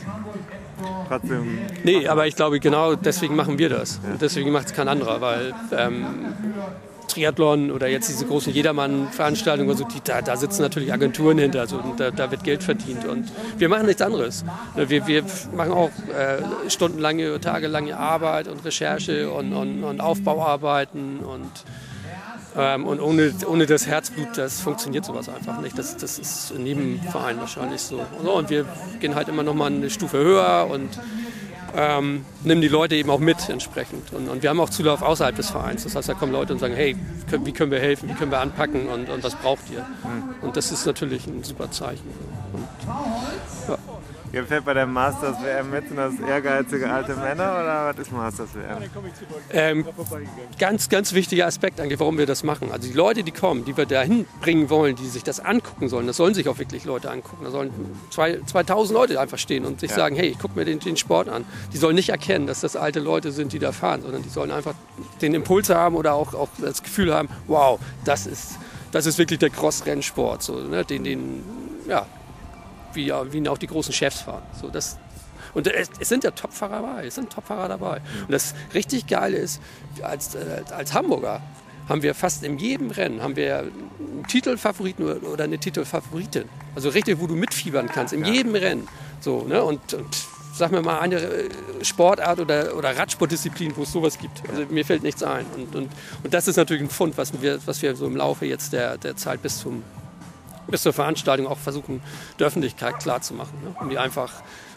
Trotzdem, Nee, aber ich glaube, genau deswegen machen wir das. Und deswegen macht es kein anderer, weil ähm, Triathlon oder jetzt diese großen Jedermann-Veranstaltungen, die, da, da sitzen natürlich Agenturen hinter, also und da, da wird Geld verdient. Und wir machen nichts anderes. Wir, wir machen auch äh, stundenlange, tagelange Arbeit und Recherche und, und, und Aufbauarbeiten und ähm, und ohne, ohne das Herzblut, das funktioniert sowas einfach nicht. Das, das ist in jedem Verein wahrscheinlich. So, Und wir gehen halt immer noch mal eine Stufe höher und ähm, nehmen die Leute eben auch mit entsprechend. Und, und wir haben auch Zulauf außerhalb des Vereins. Das heißt, da kommen Leute und sagen, hey, können- wie können wir helfen, wie können wir anpacken und, und was braucht ihr? Und das ist natürlich ein super Zeichen. Und, ihr fährt bei der Masters WM mit, sind das ehrgeizige alte Männer oder was ist Masters WM? Ähm, ganz, ganz wichtiger Aspekt eigentlich, warum wir das machen. Also die Leute, die kommen, die wir dahin bringen wollen, die sich das angucken sollen, das sollen sich auch wirklich Leute angucken. Da sollen zwei, 2000 Leute einfach stehen und sich sagen, hey, guck mir den, den Sport an. Die sollen nicht erkennen, dass das alte Leute sind, die da fahren, sondern die sollen einfach den Impuls haben oder auch, auch das Gefühl haben, wow, das ist, das ist wirklich der Cross-Rennsport, so, ne? den, den, ja, wie, wie auch die großen Chefs fahren. So, das, und es, es sind ja Topfahrer dabei, es sind Topfahrer dabei. Und das richtig Geile ist, als, äh, als Hamburger haben wir fast in jedem Rennen haben wir einen Titelfavoriten oder- eine Titelfavoritin. Also richtig, wo du mitfiebern kannst, in jedem Rennen. So, ne? und, und sag mir mal eine äh, Sportart oder, oder Radsportdisziplin, wo es sowas gibt. Also mir fällt nichts ein. Und, und, und das ist natürlich ein Fund, was wir, was wir so im Laufe jetzt der, der Zeit bis zum bis zur Veranstaltung auch versuchen, der Öffentlichkeit klarzumachen, ne? um die einfach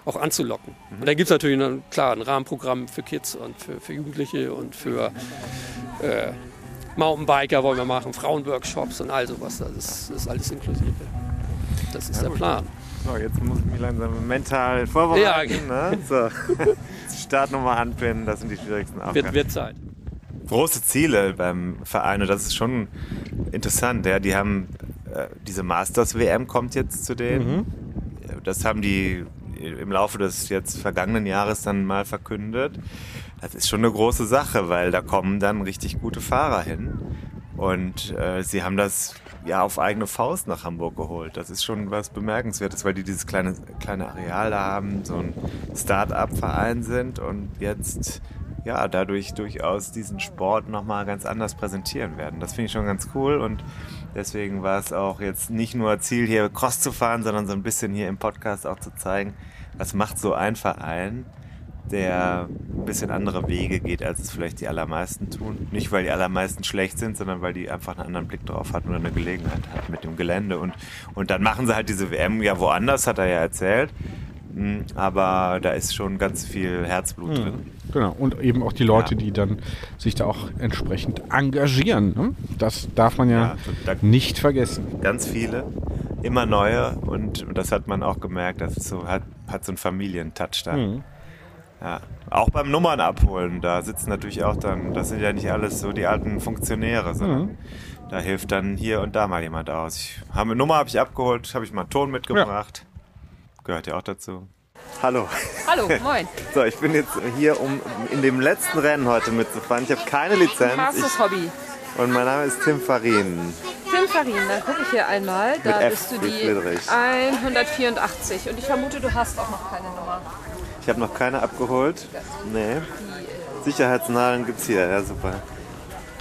auch anzulocken. Und da gibt es natürlich ein, klar ein Rahmenprogramm für Kids und für, für Jugendliche und für äh, Mountainbiker wollen wir machen, Frauenworkshops und all sowas. Das ist, ist alles inklusive. Das ist der Plan. So, jetzt muss ich mich langsam mental vorbereiten. Ja. Ne? *laughs* So. Startnummer anpinnen, das sind die schwierigsten Aufgaben. Wird, wird Zeit. Große Ziele beim Verein und das ist schon interessant. Ja, die haben äh, diese Masters WM kommt jetzt zu denen. Das haben die im Laufe des jetzt vergangenen Jahres dann mal verkündet. Das ist schon eine große Sache, weil da kommen dann richtig gute Fahrer hin. Und äh, sie haben das ja auf eigene Faust nach Hamburg geholt. Das ist schon was Bemerkenswertes, weil die dieses kleine, kleine Areal da haben, so ein Start-up-Verein sind und jetzt ja dadurch durchaus diesen Sport nochmal ganz anders präsentieren werden. Das finde ich schon ganz cool und deswegen war es auch jetzt nicht nur Ziel, hier Cross zu fahren, sondern so ein bisschen hier im Podcast auch zu zeigen, was macht so ein Verein, der ein bisschen andere Wege geht, als es vielleicht die allermeisten tun. Nicht, weil die allermeisten schlecht sind, sondern weil die einfach einen anderen Blick drauf hatten oder eine Gelegenheit hatten mit dem Gelände. Und, und dann machen sie halt diese WM ja woanders, hat er ja erzählt. Mm, Aber da ist schon ganz viel Herzblut drin. Genau, und eben auch die Leute, Ja. die dann sich da auch entsprechend engagieren. Ne? Das darf man ja, Ja, da- nicht vergessen. Ganz viele, immer neue. Und, und das hat man auch gemerkt, das so, hat, hat so einen Familientouch da. Ja. Auch beim Nummern abholen, da sitzen natürlich auch dann, das sind ja nicht alles so die alten Funktionäre, sondern da hilft dann hier und da mal jemand aus. Ich, habe, Nummer habe ich abgeholt, habe ich mal einen Ton mitgebracht. Gehört ja auch dazu. Hallo. Hallo, *laughs* moin. So, ich bin jetzt hier, um in dem letzten Rennen heute mitzufahren. Ich habe keine Lizenz ich, Hobby. und mein Name ist Tim Farin. Tim Farin, dann gucke ich hier einmal. Da Mit F bist du wie die Friedrich. 184. Und ich vermute, du hast auch noch keine Nummer. Ich habe noch keine abgeholt. Nee. Sicherheitsnadeln gibt's hier, ja super.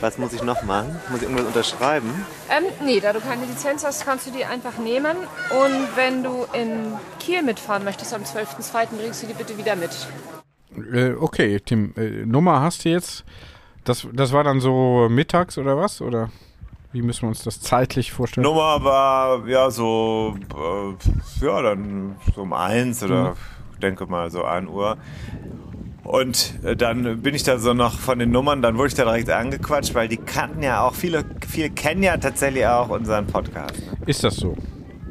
Was muss ich noch machen? Muss ich irgendwas unterschreiben? Ähm, nee, da du keine Lizenz hast, kannst du die einfach nehmen. Und wenn du in Kiel mitfahren möchtest am 12.02., bringst du die bitte wieder mit. Äh, okay, Tim, äh, Nummer hast du jetzt. Das, das war dann so mittags oder was? Oder wie müssen wir uns das zeitlich vorstellen? Nummer war ja so, äh, ja, dann so um eins oder ich denke mal so 1 Uhr. Und äh, dann bin ich da so noch von den Nummern, dann wurde ich da direkt angequatscht, weil die kannten ja auch, viele, viele kennen ja tatsächlich auch unseren Podcast. Ne? Ist das so?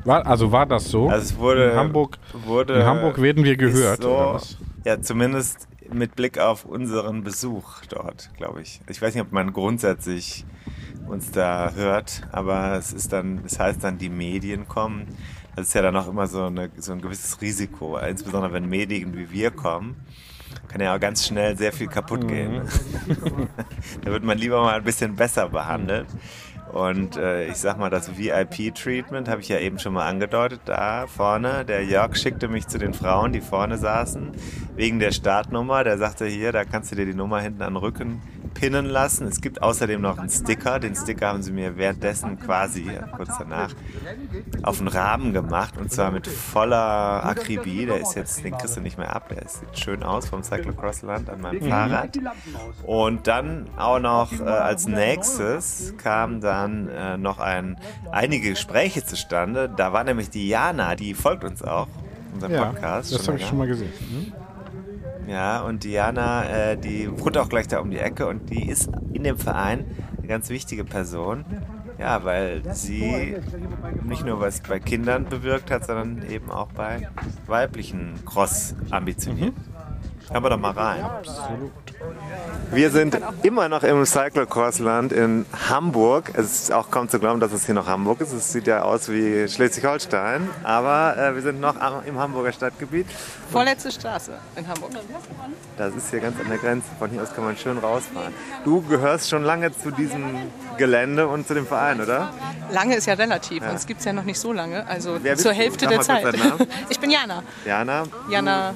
War, also war das so? Also es wurde, in Hamburg, wurde, in Hamburg werden wir gehört, so? Ja, zumindest mit Blick auf unseren Besuch dort, glaube ich. Ich weiß nicht, ob man grundsätzlich uns da hört, aber es ist dann, es heißt dann, die Medien kommen. Das ist ja dann auch immer so, eine, so ein gewisses Risiko, insbesondere wenn Medien wie wir kommen. Kann ja auch ganz schnell sehr viel kaputt gehen. *laughs* da wird man lieber mal ein bisschen besser behandelt. Und äh, ich sag mal, das VIP-Treatment habe ich ja eben schon mal angedeutet. Da vorne, der Jörg schickte mich zu den Frauen, die vorne saßen, wegen der Startnummer. Der sagte hier, da kannst du dir die Nummer hinten an den Rücken pinnen lassen. Es gibt außerdem noch einen Sticker. Den Sticker haben sie mir währenddessen quasi, kurz danach, auf den Rahmen gemacht. Und zwar mit voller Akribie. Der ist jetzt, den kriegst du nicht mehr ab. Der sieht schön aus vom Cyclocross-Land an meinem Fahrrad. Und dann auch noch äh, als nächstes kam dann äh, noch ein, einige Gespräche zustande. Da war nämlich die Jana, die folgt uns auch, unserem Ja, Podcast. das habe ich schon mal gesehen. Mhm. Ja, und Diana, äh, die wohnt auch gleich da um die Ecke und die ist in dem Verein eine ganz wichtige Person. Ja, weil sie nicht nur was bei Kindern bewirkt hat, sondern eben auch bei weiblichen Cross ambitioniert. Hören wir doch mal rein. Wir sind immer noch im Cyclocross-Land in Hamburg. Es ist auch kaum zu glauben, dass es hier noch Hamburg ist. Es sieht ja aus wie Schleswig-Holstein. Aber äh, wir sind noch am, im Hamburger Stadtgebiet. Vorletzte Straße in Hamburg. Das ist hier ganz an der Grenze. Von hier aus kann man schön rausfahren. Du gehörst schon lange zu diesem Gelände und zu dem Verein, oder? Lange ist ja relativ. Uns gibt es ja noch nicht so lange. Also zur? Hälfte der Zeit. *laughs* Ich bin Jana. Jana? Jana.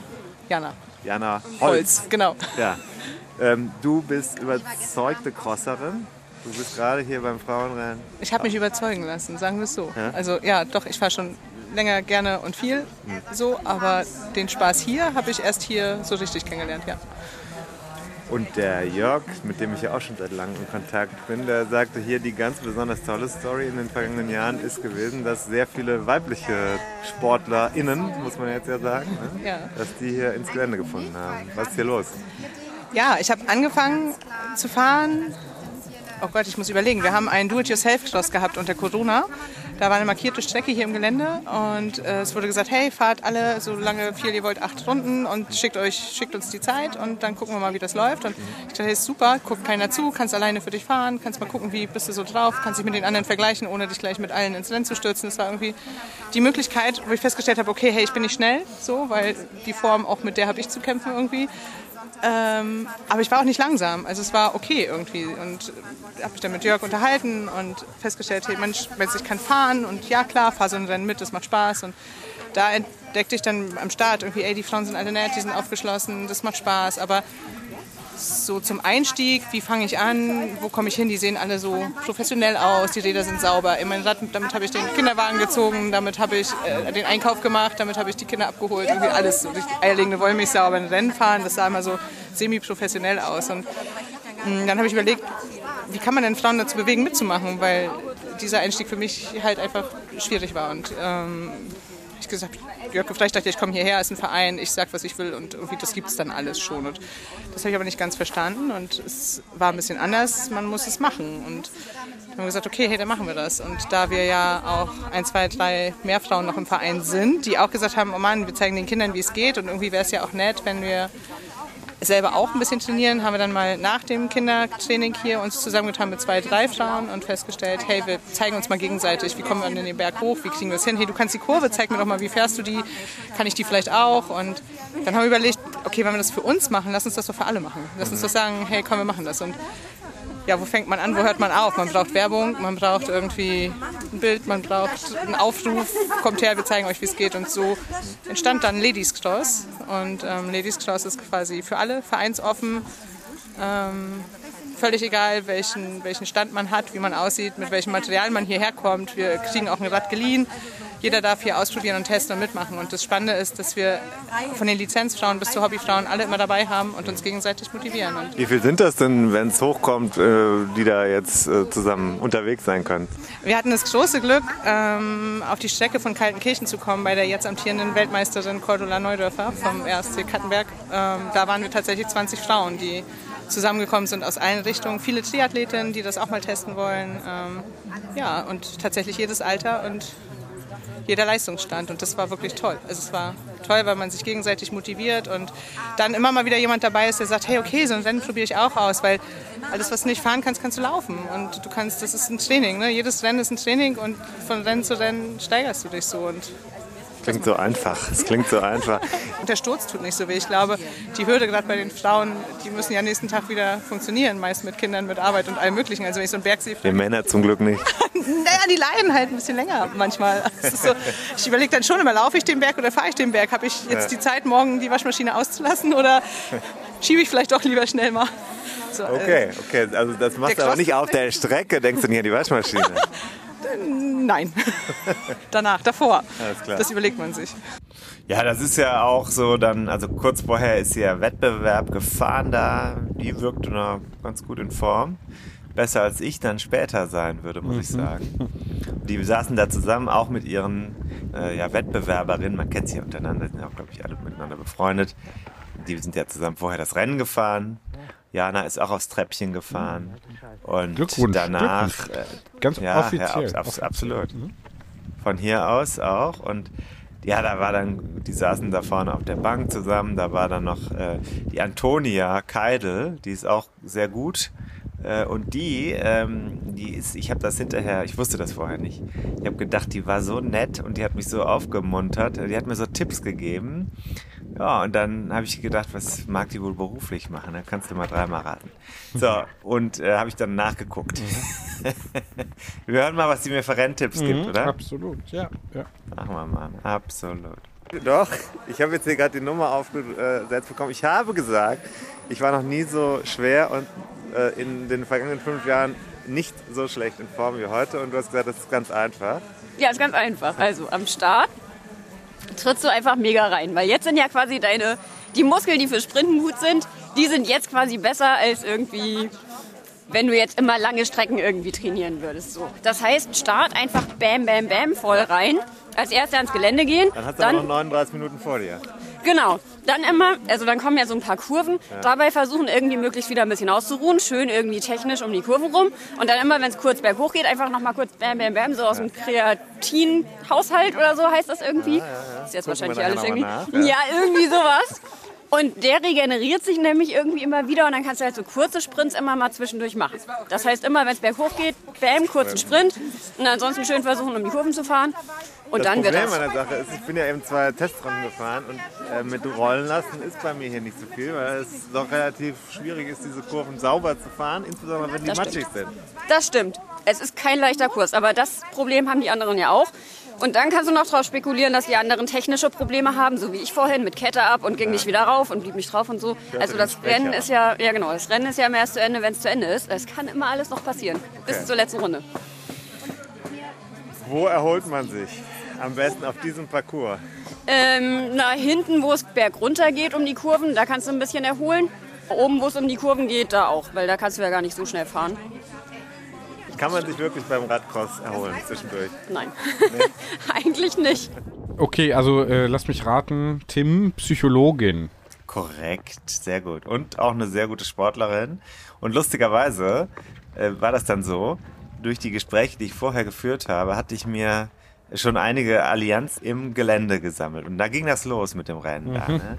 Jana. Jana Holz. Holz. Genau. Ja. Ähm, du bist überzeugte Crosserin. Du bist gerade hier beim Frauenrennen. Ich habe mich überzeugen lassen, sagen wir es so. Also ja, doch, ich fahre schon länger gerne und viel so, aber den Spaß hier habe ich erst hier so richtig kennengelernt, ja. Und der Jörg, mit dem ich ja auch schon seit langem in Kontakt bin, der sagte hier, die ganz besonders tolle Story in den vergangenen Jahren ist gewesen, dass sehr viele weibliche SportlerInnen, muss man jetzt ja sagen, ne? Ja. dass die hier ins Gelände gefunden haben. Was ist hier los? Ja, ich habe angefangen zu fahren. Oh Gott, ich muss überlegen. Wir haben einen Do-it-yourself-Cross gehabt unter Corona. Da war eine markierte Strecke hier im Gelände und äh, es wurde gesagt, hey, fahrt alle so lange viel ihr wollt, acht Runden und schickt euch, schickt uns die Zeit und dann gucken wir mal, wie das läuft. Und ich dachte, hey, super, guckt keiner zu, kannst alleine für dich fahren, kannst mal gucken, wie bist du so drauf, kannst dich mit den anderen vergleichen, ohne dich gleich mit allen ins Rennen zu stürzen. Das war irgendwie die Möglichkeit, wo ich festgestellt habe, okay, hey, ich bin nicht schnell, so, weil die Form auch mit der habe ich zu kämpfen irgendwie. Ähm, aber ich war auch nicht langsam. Also es war okay irgendwie. Und habe mich dann mit Jörg unterhalten und festgestellt, hey Mensch, Mensch, ich kann fahren und ja klar, fahr so ein Rennen mit, das macht Spaß. Und da entdeckte ich dann am Start irgendwie, ey, die Frauen sind alle nett, die sind aufgeschlossen, das macht Spaß. Aber so zum Einstieg, wie fange ich an, wo komme ich hin, die sehen alle so professionell aus, die Räder sind sauber. In mein Rad, damit habe ich den Kinderwagen gezogen, damit habe ich äh, den Einkauf gemacht, damit habe ich die Kinder abgeholt, irgendwie alles. So, eierlegende Wollmilchsau, ein Rennen fahren, das sah immer so semi-professionell aus. Und mh, dann habe ich überlegt, wie kann man denn Frauen dazu bewegen, mitzumachen, weil dieser Einstieg für mich halt einfach schwierig war. Und ähm, ich gesagt, Jörg gefragt, dachte ich, ich komme hierher, ist ein Verein, ich sag, was ich will und irgendwie das gibt es dann alles schon. Und das habe ich aber nicht ganz verstanden und es war ein bisschen anders, man muss es machen. Und dann haben wir gesagt, okay, hey, dann machen wir das. Und da wir ja auch ein, zwei, drei mehr Frauen noch im Verein sind, die auch gesagt haben, oh Mann, wir zeigen den Kindern, wie es geht und irgendwie wäre es ja auch nett, wenn wir selber auch ein bisschen trainieren, haben wir dann mal nach dem Kindertraining hier uns zusammengetan mit zwei, drei Frauen und festgestellt, hey, wir zeigen uns mal gegenseitig, wie kommen wir an den Berg hoch, wie kriegen wir es hin, hey, du kannst die Kurve, zeig mir doch mal, wie fährst du die, kann ich die vielleicht auch? Und dann haben wir überlegt, okay, wenn wir das für uns machen, lass uns das doch für alle machen. Lass uns doch sagen, hey, komm, wir machen das. Und ja, wo fängt man an, wo hört man auf? Man braucht Werbung, man braucht irgendwie ein Bild, man braucht einen Aufruf, kommt her, wir zeigen euch, wie es geht. Und so entstand dann Ladies Cross. Und ähm, Ladies Cross ist quasi für alle vereinsoffen. Ähm, völlig egal, welchen, welchen Stand man hat, wie man aussieht, mit welchem Material man hierher kommt. Wir kriegen auch ein Rad geliehen. Jeder darf hier ausprobieren und testen und mitmachen. Und das Spannende ist, dass wir von den Lizenzfrauen bis zu Hobbyfrauen alle immer dabei haben und uns gegenseitig motivieren. Und Wie viel sind das denn, wenn es hochkommt, äh, die da jetzt äh, zusammen unterwegs sein können? Wir hatten das große Glück, ähm, auf die Strecke von Kaltenkirchen zu kommen bei der jetzt amtierenden Weltmeisterin Cordula Neudörfer vom RSC Kattenberg. Ähm, da waren wir tatsächlich 20 Frauen, die zusammengekommen sind aus allen Richtungen. Viele Triathletinnen, die das auch mal testen wollen. Ähm, ja, und tatsächlich jedes Alter und jeder Leistungsstand. Und das war wirklich toll. Also es war toll, weil man sich gegenseitig motiviert und dann immer mal wieder jemand dabei ist, der sagt, hey, okay, so ein Rennen probiere ich auch aus, weil alles, was du nicht fahren kannst, kannst du laufen. Und du kannst, das ist ein Training. Ne? Jedes Rennen ist ein Training und von Rennen zu Rennen steigerst du dich so. Und klingt so einfach. Es klingt so einfach. Und *laughs* der Sturz tut nicht so weh. Ich glaube, die Hürde gerade bei den Frauen, die müssen ja nächsten Tag wieder funktionieren, meist mit Kindern, mit Arbeit und allem Möglichen. Also wenn ich so einen Berg sehe, Die Männer zum Glück nicht. *laughs* naja, die leiden halt ein bisschen länger manchmal. So, ich überlege dann schon immer, laufe ich den Berg oder fahre ich den Berg? Habe ich jetzt die Zeit, morgen die Waschmaschine auszulassen oder schiebe ich vielleicht doch lieber schnell mal? So, äh, Okay, okay. Also das machst du aber nicht auf der Strecke, denkst du nicht an die Waschmaschine. *laughs* Nein. *laughs* Danach, davor. Alles klar. Das überlegt man sich. Ja, das ist ja auch so dann, also kurz vorher ist ja Wettbewerb gefahren da. Die wirkte noch ganz gut in Form. Besser als ich dann später sein würde, muss ich sagen. Die saßen da zusammen, auch mit ihren äh, ja, Wettbewerberinnen. Man kennt sie ja untereinander, sind ja auch, glaube ich, alle miteinander befreundet. Die sind ja zusammen vorher das Rennen gefahren. Jana ist auch aufs Treppchen gefahren. Und Glückwunsch, danach. Äh, Ganz ja, offiziell. Ja, abs abs absolut. Von hier aus auch. Und ja, da war dann, die saßen da vorne auf der Bank zusammen. Da war dann noch äh, die Antonia Keidel, die ist auch sehr gut. Äh, und die, ähm, die ist, ich habe das hinterher, ich wusste das vorher nicht. Ich habe gedacht, die war so nett und die hat mich so aufgemuntert. Die hat mir so Tipps gegeben. Ja, und dann habe ich gedacht, was mag die wohl beruflich machen? Dann kannst du mal dreimal raten. So, *laughs* und äh, habe ich dann nachgeguckt. *laughs* Wir hören mal, was die mir für Renntipps gibt, oder? Absolut, ja. ja. Machen wir mal. Absolut. Doch, ich habe jetzt hier gerade die Nummer aufgesetzt bekommen. Ich habe gesagt, ich war noch nie so schwer und äh, in den vergangenen fünf Jahren nicht so schlecht in Form wie heute. Und du hast gesagt, das ist ganz einfach. Ja, ist ganz einfach. Also am Start trittst du einfach mega rein, weil jetzt sind ja quasi deine die Muskeln, die für Sprinten gut sind, die sind jetzt quasi besser als irgendwie wenn du jetzt immer lange Strecken irgendwie trainieren würdest. So. Das heißt, Start einfach bam, bam, bam voll rein. Als erster ans Gelände gehen. Dann hast du aber noch 39 Minuten vor dir. Genau. Dann immer, also dann kommen ja so ein paar Kurven. Dabei versuchen irgendwie möglichst wieder ein bisschen auszuruhen. Schön irgendwie technisch um die Kurven rum. Und dann immer, wenn es kurz berghoch geht, einfach nochmal kurz bam, bam, bam, so aus dem Kreatin-Haushalt oder so heißt das irgendwie. Ist jetzt Gucken wahrscheinlich alles irgendwie. nach, ja, irgendwie sowas. Und der regeneriert sich nämlich irgendwie immer wieder und dann kannst du halt so kurze Sprints immer mal zwischendurch machen. Das heißt immer, wenn es berghoch geht, bam, kurzen Sprint und ansonsten schön versuchen, um die Kurven zu fahren. Und Das dann wird Problem das. an der Sache ist, ich bin ja eben zwei Testrunden gefahren und äh, mit Rollen lassen ist bei mir hier nicht so viel, weil es doch relativ schwierig ist, diese Kurven sauber zu fahren, insbesondere wenn die Das matschig stimmt. sind. Das stimmt. Es ist kein leichter Kurs, aber das Problem haben die anderen ja auch. Und dann kannst du noch darauf spekulieren, dass die anderen technische Probleme haben, so wie ich vorhin mit Kette ab und ging nicht wieder rauf und blieb nicht drauf und so. Also das. Rennen ist ja, ja genau, das Rennen ist ja erst zu Ende, wenn es zu Ende ist. Es kann immer alles noch passieren, bis zur letzten Runde. Wo erholt man sich? Am besten auf diesem Parcours. Ähm, na, hinten, wo es bergunter geht um die Kurven, da kannst du ein bisschen erholen. Oben, wo es um die Kurven geht, da auch, weil da kannst du ja gar nicht so schnell fahren. Kann man sich wirklich beim Radcross erholen zwischendurch? Nein, *laughs* eigentlich nicht. Okay, also äh, lass mich raten. Tim, Psychologin. Korrekt, sehr gut. Und auch eine sehr gute Sportlerin. Und lustigerweise äh, war das dann so, durch die Gespräche, die ich vorher geführt habe, hatte ich mir schon einige Allianz im Gelände gesammelt. Und da ging das los mit dem Rennen. Da, ne?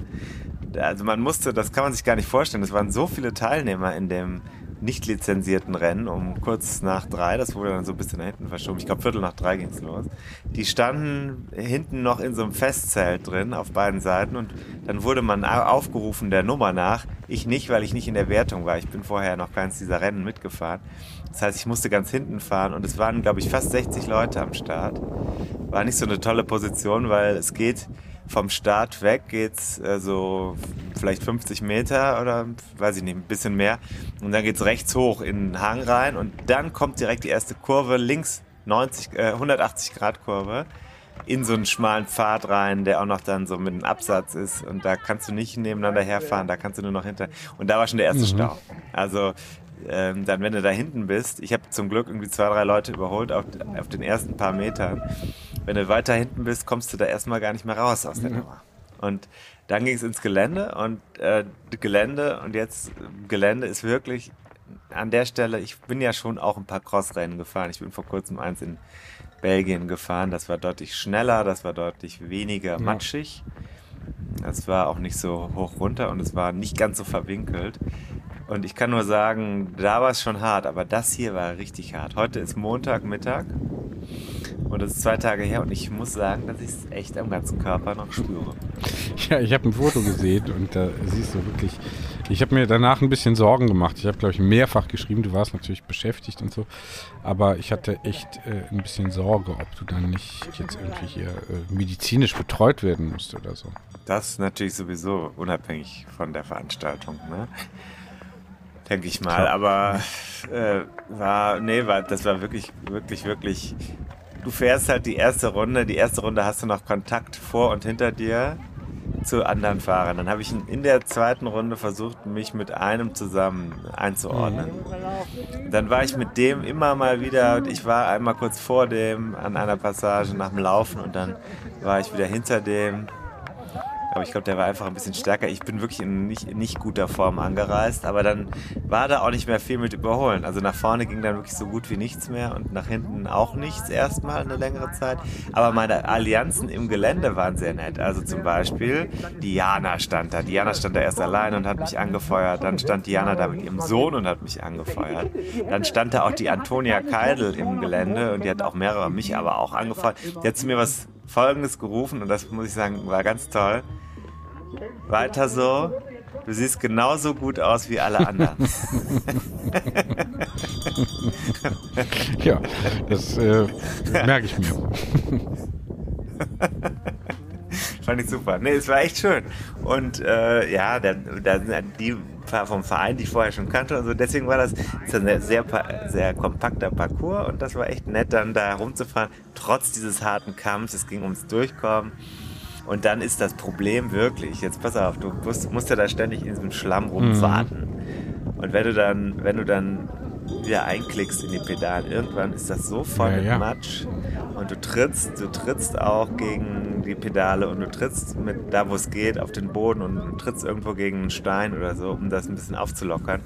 Da- Also man musste, das kann man sich gar nicht vorstellen, es waren so viele Teilnehmer in dem nicht lizenzierten Rennen um kurz nach drei, das wurde dann so ein bisschen nach hinten verschoben, ich glaube Viertel nach drei ging es los. Die standen hinten noch in so einem Festzelt drin auf beiden Seiten und dann wurde man au- aufgerufen der Nummer nach. Ich nicht, weil ich nicht in der Wertung war. Ich bin vorher noch keins dieser Rennen mitgefahren. Das heißt, ich musste ganz hinten fahren und es waren, glaube ich, fast 60 Leute am Start. War nicht so eine tolle Position, weil es geht vom Start weg geht's äh, so vielleicht 50 Meter oder weiß ich nicht, ein bisschen mehr. Und dann geht's rechts hoch in den Hang rein und dann kommt direkt die erste Kurve links 90, äh, 180 Grad Kurve in so einen schmalen Pfad rein, der auch noch dann so mit einem Absatz ist und da kannst du nicht nebeneinander herfahren, da kannst du nur noch hinter. Und da war schon der erste Stau. Also ähm, dann, wenn du da hinten bist, ich habe zum Glück irgendwie zwei, drei Leute überholt auf, auf den ersten paar Metern. Wenn du weiter hinten bist, kommst du da erstmal gar nicht mehr raus aus der Nummer. Und dann ging es ins Gelände und äh, Gelände und jetzt Gelände ist wirklich an der Stelle, ich bin ja schon auch ein paar Crossrennen gefahren. Ich bin vor kurzem eins in Belgien gefahren. Das war deutlich schneller, das war deutlich weniger matschig. Es war auch nicht so hoch runter und es war nicht ganz so verwinkelt. Und ich kann nur sagen, da war es schon hart, aber das hier war richtig hart. Heute ist Montagmittag Und das ist zwei Tage her und ich muss sagen, dass ich es echt am ganzen Körper noch spüre. Ja, ich habe ein Foto gesehen und da siehst du wirklich, ich habe mir danach ein bisschen Sorgen gemacht. Ich habe, glaube ich, mehrfach geschrieben, du warst natürlich beschäftigt und so, aber ich hatte echt äh, ein bisschen Sorge, ob du dann nicht jetzt irgendwie hier äh, medizinisch betreut werden musst oder so. Das natürlich sowieso unabhängig von der Veranstaltung, ne? Denke ich mal. Aber äh, war, nee, war, das war wirklich, wirklich, wirklich. Du fährst halt die erste Runde. Die erste Runde hast du noch Kontakt vor und hinter dir zu anderen Fahrern. Dann habe ich in der zweiten Runde versucht, mich mit einem zusammen einzuordnen. Dann war ich mit dem immer mal wieder, ich war einmal kurz vor dem an einer Passage nach dem Laufen und dann war ich wieder hinter dem. Aber ich glaube, der war einfach ein bisschen stärker. Ich bin wirklich in nicht, nicht guter Form angereist, aber dann war da auch nicht mehr viel mit Überholen. Also nach vorne ging dann wirklich so gut wie nichts mehr und nach hinten auch nichts erstmal eine längere Zeit. Aber meine Allianzen im Gelände waren sehr nett. Also zum Beispiel Diana stand da. Diana stand da erst allein und hat mich angefeuert. Dann stand Diana da mit ihrem Sohn und hat mich angefeuert. Dann stand da auch die Antonia Keidel im Gelände und die hat auch mehrere mich aber auch angefeuert. Die hat zu mir was Folgendes gerufen und das muss ich sagen, war ganz toll. Weiter so. Du siehst genauso gut aus wie alle anderen. *laughs* ja, das äh, merke ich mir. *laughs* Fand ich super. Nee, es war echt schön. Und äh, ja, da, da die vom Verein, die ich vorher schon kannte und so, deswegen war das, das ein sehr, sehr kompakter Parcours und das war echt nett, dann da rumzufahren, trotz dieses harten Kampfs. Es ging ums Durchkommen. Und dann ist das Problem wirklich, jetzt pass auf, du musst, musst ja da ständig in diesem Schlamm rumwarten. Mhm. Und wenn du dann, wenn du dann wieder einklickst in die Pedalen, irgendwann ist das so voll Ja, mit ja. Matsch und du trittst, du trittst auch gegen die Pedale und du trittst mit da, wo es geht, auf den Boden und du trittst irgendwo gegen einen Stein oder so, um das ein bisschen aufzulockern.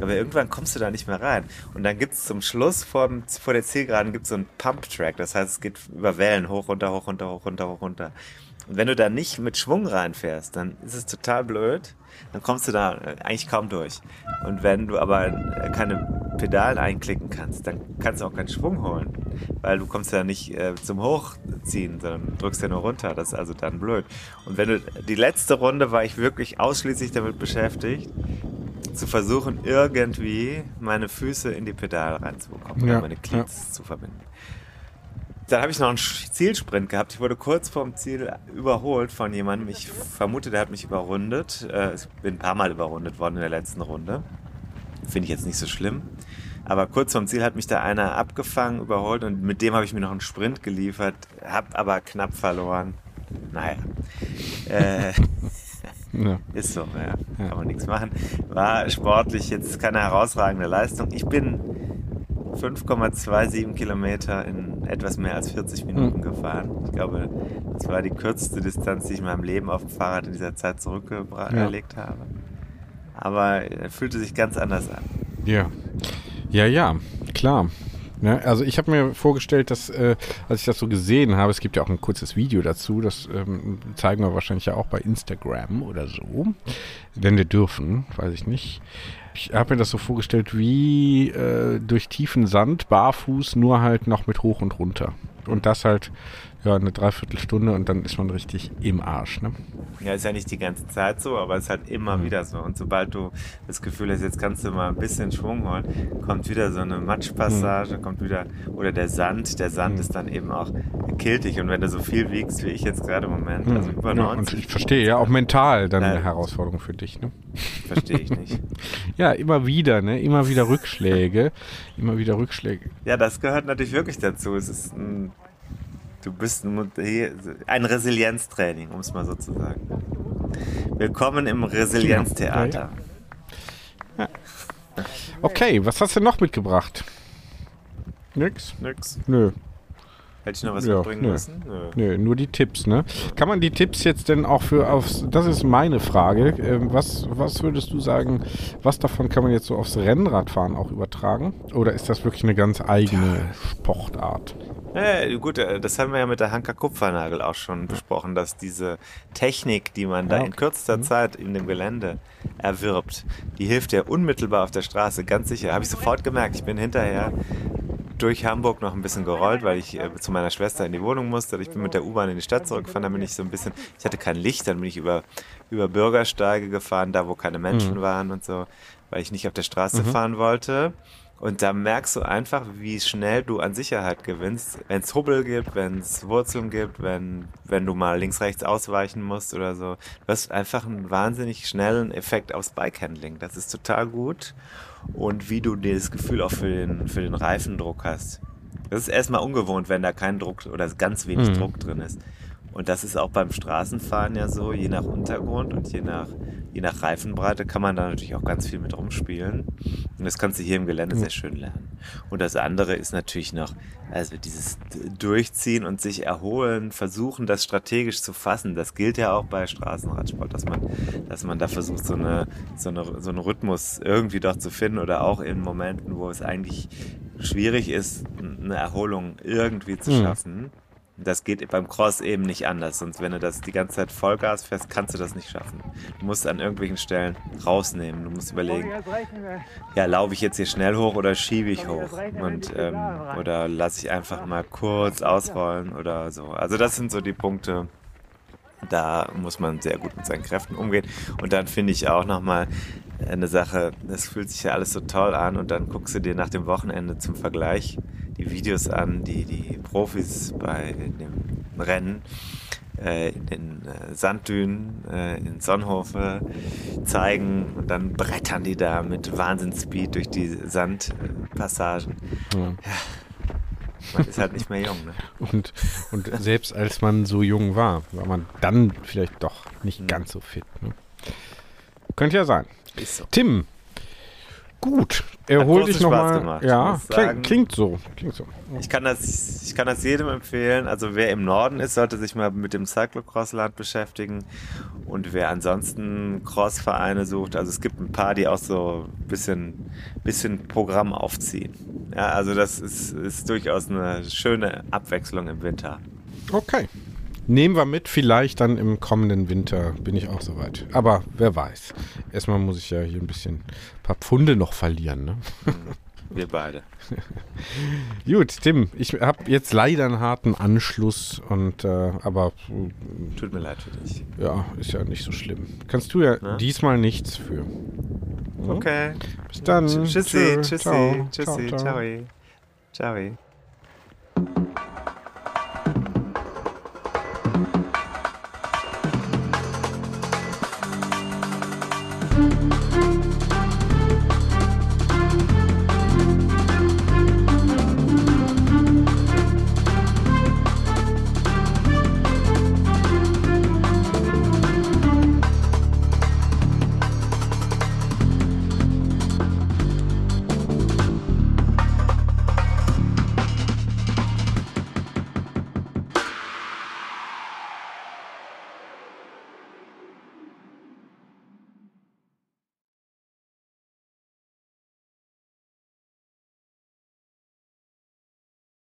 Aber irgendwann kommst du da nicht mehr rein. Und dann gibt es zum Schluss vor, dem, vor der Zielgeraden gibt's so einen Pump-Track, das heißt, es geht über Wellen hoch, runter, hoch, runter, hoch, runter, hoch, runter. Und wenn du da nicht mit Schwung reinfährst, dann ist es total blöd. Dann kommst du da äh, eigentlich kaum durch. Und wenn du aber äh, keine Pedalen einklicken kannst, dann kannst du auch keinen Schwung holen. Weil du kommst ja nicht äh, zum Hochziehen, sondern drückst ja nur runter. Das ist also dann blöd. Und wenn du, die letzte Runde war ich wirklich ausschließlich damit beschäftigt, zu versuchen, irgendwie meine Füße in die Pedale reinzubekommen, Ja, oder meine Cleats zu verbinden. Dann habe ich noch einen Zielsprint gehabt. Ich wurde kurz vorm Ziel überholt von jemandem. Ich vermute, der hat mich überrundet. Äh, Ich bin ein paar Mal überrundet worden in der letzten Runde. Finde ich jetzt nicht so schlimm. Aber kurz vorm Ziel hat mich da einer abgefangen, überholt und mit dem habe ich mir noch einen Sprint geliefert. Hab aber knapp verloren. Naja. Äh, Ja. *laughs* ist so, ja. Kann man nichts machen. War sportlich jetzt keine herausragende Leistung. Ich bin 5,27 Kilometer in etwas mehr als 40 Minuten gefahren. Ich glaube, das war die kürzeste Distanz, die ich in meinem Leben auf dem Fahrrad in dieser Zeit zurückgelegt habe. Aber er fühlte sich ganz anders an. Ja. Ja, ja, klar. Ne, also ich habe mir vorgestellt, dass äh, als ich das so gesehen habe, es gibt ja auch ein kurzes Video dazu, das ähm, zeigen wir wahrscheinlich ja auch bei Instagram oder so, wenn wir dürfen, weiß ich nicht. Ich habe mir das so vorgestellt wie äh, durch tiefen Sand, barfuß, nur halt noch mit hoch und runter. Und das halt ja eine Dreiviertelstunde und dann ist man richtig im Arsch. Ne? Ja, ist ja nicht die ganze Zeit so, aber es ist halt immer wieder so. Und sobald du das Gefühl hast, jetzt kannst du mal ein bisschen Schwung holen, kommt wieder so eine Matschpassage, kommt wieder, oder der Sand, der Sand ist dann eben auch kiltig. Und wenn du so viel wiegst wie ich jetzt gerade im Moment, also über Ja, und 90, ich verstehe ja auch mental dann Ja. eine Herausforderung für dich. Ne? verstehe ich nicht. *laughs* Ja, immer wieder, ne? Immer wieder Rückschläge. *laughs* immer wieder Rückschläge. Ja, das gehört natürlich wirklich dazu. Es ist ein, du bist ein, Resilienztraining, um es mal so zu sagen. Willkommen im Resilienztheater. Okay, was hast du noch mitgebracht? Nix? Nix. Nö. Hätte ich noch was Ja, mitbringen nö. müssen? Nö. Nö, nur die Tipps, ne? Kann man die Tipps jetzt denn auch für aufs, das ist meine Frage, ähm, was, was würdest du sagen, was davon kann man jetzt so aufs Rennradfahren auch übertragen? Oder ist das wirklich eine ganz eigene Sportart? Ja, gut, äh, das haben wir ja mit der Hanka Kupfernagel auch schon besprochen, dass diese Technik, die man da Ja, in okay. kürzester Mhm. Zeit in dem Gelände erwirbt, die hilft ja unmittelbar auf der Straße, ganz sicher. Habe ich sofort gemerkt. Ich bin hinterher durch Hamburg noch ein bisschen gerollt, weil ich äh, zu meiner Schwester in die Wohnung musste. Ich bin mit der U-Bahn in die Stadt zurückgefahren, dann bin ich so ein bisschen, ich hatte kein Licht, dann bin ich über, über Bürgersteige gefahren, da wo keine Menschen Mhm. waren und so, weil ich nicht auf der Straße fahren wollte. Und da merkst du einfach, wie schnell du an Sicherheit gewinnst, wenn es Hubbel gibt, wenn es Wurzeln gibt, wenn, wenn du mal links, rechts ausweichen musst oder so. Du hast einfach einen wahnsinnig schnellen Effekt aufs Bikehandling. Das ist total gut. Und wie du dieses Gefühl auch für den, für den Reifendruck hast. Das ist erstmal ungewohnt, wenn da kein Druck oder ganz wenig Mhm. Druck drin ist. Und das ist auch beim Straßenfahren ja so, je nach Untergrund und je nach, je nach Reifenbreite kann man da natürlich auch ganz viel mit rumspielen. Und das kannst du hier im Gelände sehr schön lernen. Und das andere ist natürlich noch, also dieses Durchziehen und sich erholen, versuchen, das strategisch zu fassen. Das gilt ja auch bei Straßenradsport, dass man, dass man da versucht, so, eine, so, eine, so einen Rhythmus irgendwie doch zu finden oder auch in Momenten, wo es eigentlich schwierig ist, eine Erholung irgendwie zu Mhm. schaffen. Das geht beim Cross eben nicht anders. Sonst, wenn du das die ganze Zeit Vollgas fährst, kannst du das nicht schaffen. Du musst an irgendwelchen Stellen rausnehmen. Du musst überlegen, ja, laufe ich jetzt hier schnell hoch oder schiebe ich hoch? Und, ähm, oder lasse ich einfach mal kurz ausrollen oder so. Also das sind so die Punkte, da muss man sehr gut mit seinen Kräften umgehen. Und dann finde ich auch nochmal eine Sache, das fühlt sich ja alles so toll an und dann guckst du dir nach dem Wochenende zum Vergleich die Videos an, die die Profis bei dem Rennen äh, in den äh, Sanddünen äh, in Sonnhofe zeigen und dann brettern die da mit Wahnsinnsspeed durch die Sandpassagen. Ja. Man ist halt nicht mehr jung. Ne? *laughs* Und, und selbst als man so jung war, war man dann vielleicht doch nicht Mhm. ganz so fit. Ne? Könnte ja sein. So. Tim, gut, erhol dich nochmal. Ja, muss kling, sagen. klingt so. Klingt so. Ich kann, das, ich kann das jedem empfehlen. Also wer im Norden ist, sollte sich mal mit dem Cyclocross-Land beschäftigen. Und wer ansonsten Crossvereine sucht, also es gibt ein paar, die auch so ein bisschen, bisschen Programm aufziehen. Ja, also das ist, ist durchaus eine schöne Abwechslung im Winter. Okay. Nehmen wir mit, vielleicht dann im kommenden Winter bin ich auch soweit. Aber wer weiß. Erstmal muss ich ja hier ein bisschen ein paar Pfunde noch verlieren. Ne? Wir beide. *laughs* Gut, Tim, ich habe jetzt leider einen harten Anschluss und äh, aber äh, Tut mir leid für dich. ja, ist ja nicht so schlimm. Kannst du ja Na? diesmal nichts für. Okay. Bis dann. Tschüssi, tschüssi, ciao, tschüssi, ciao, ciao. ciao. Ciao.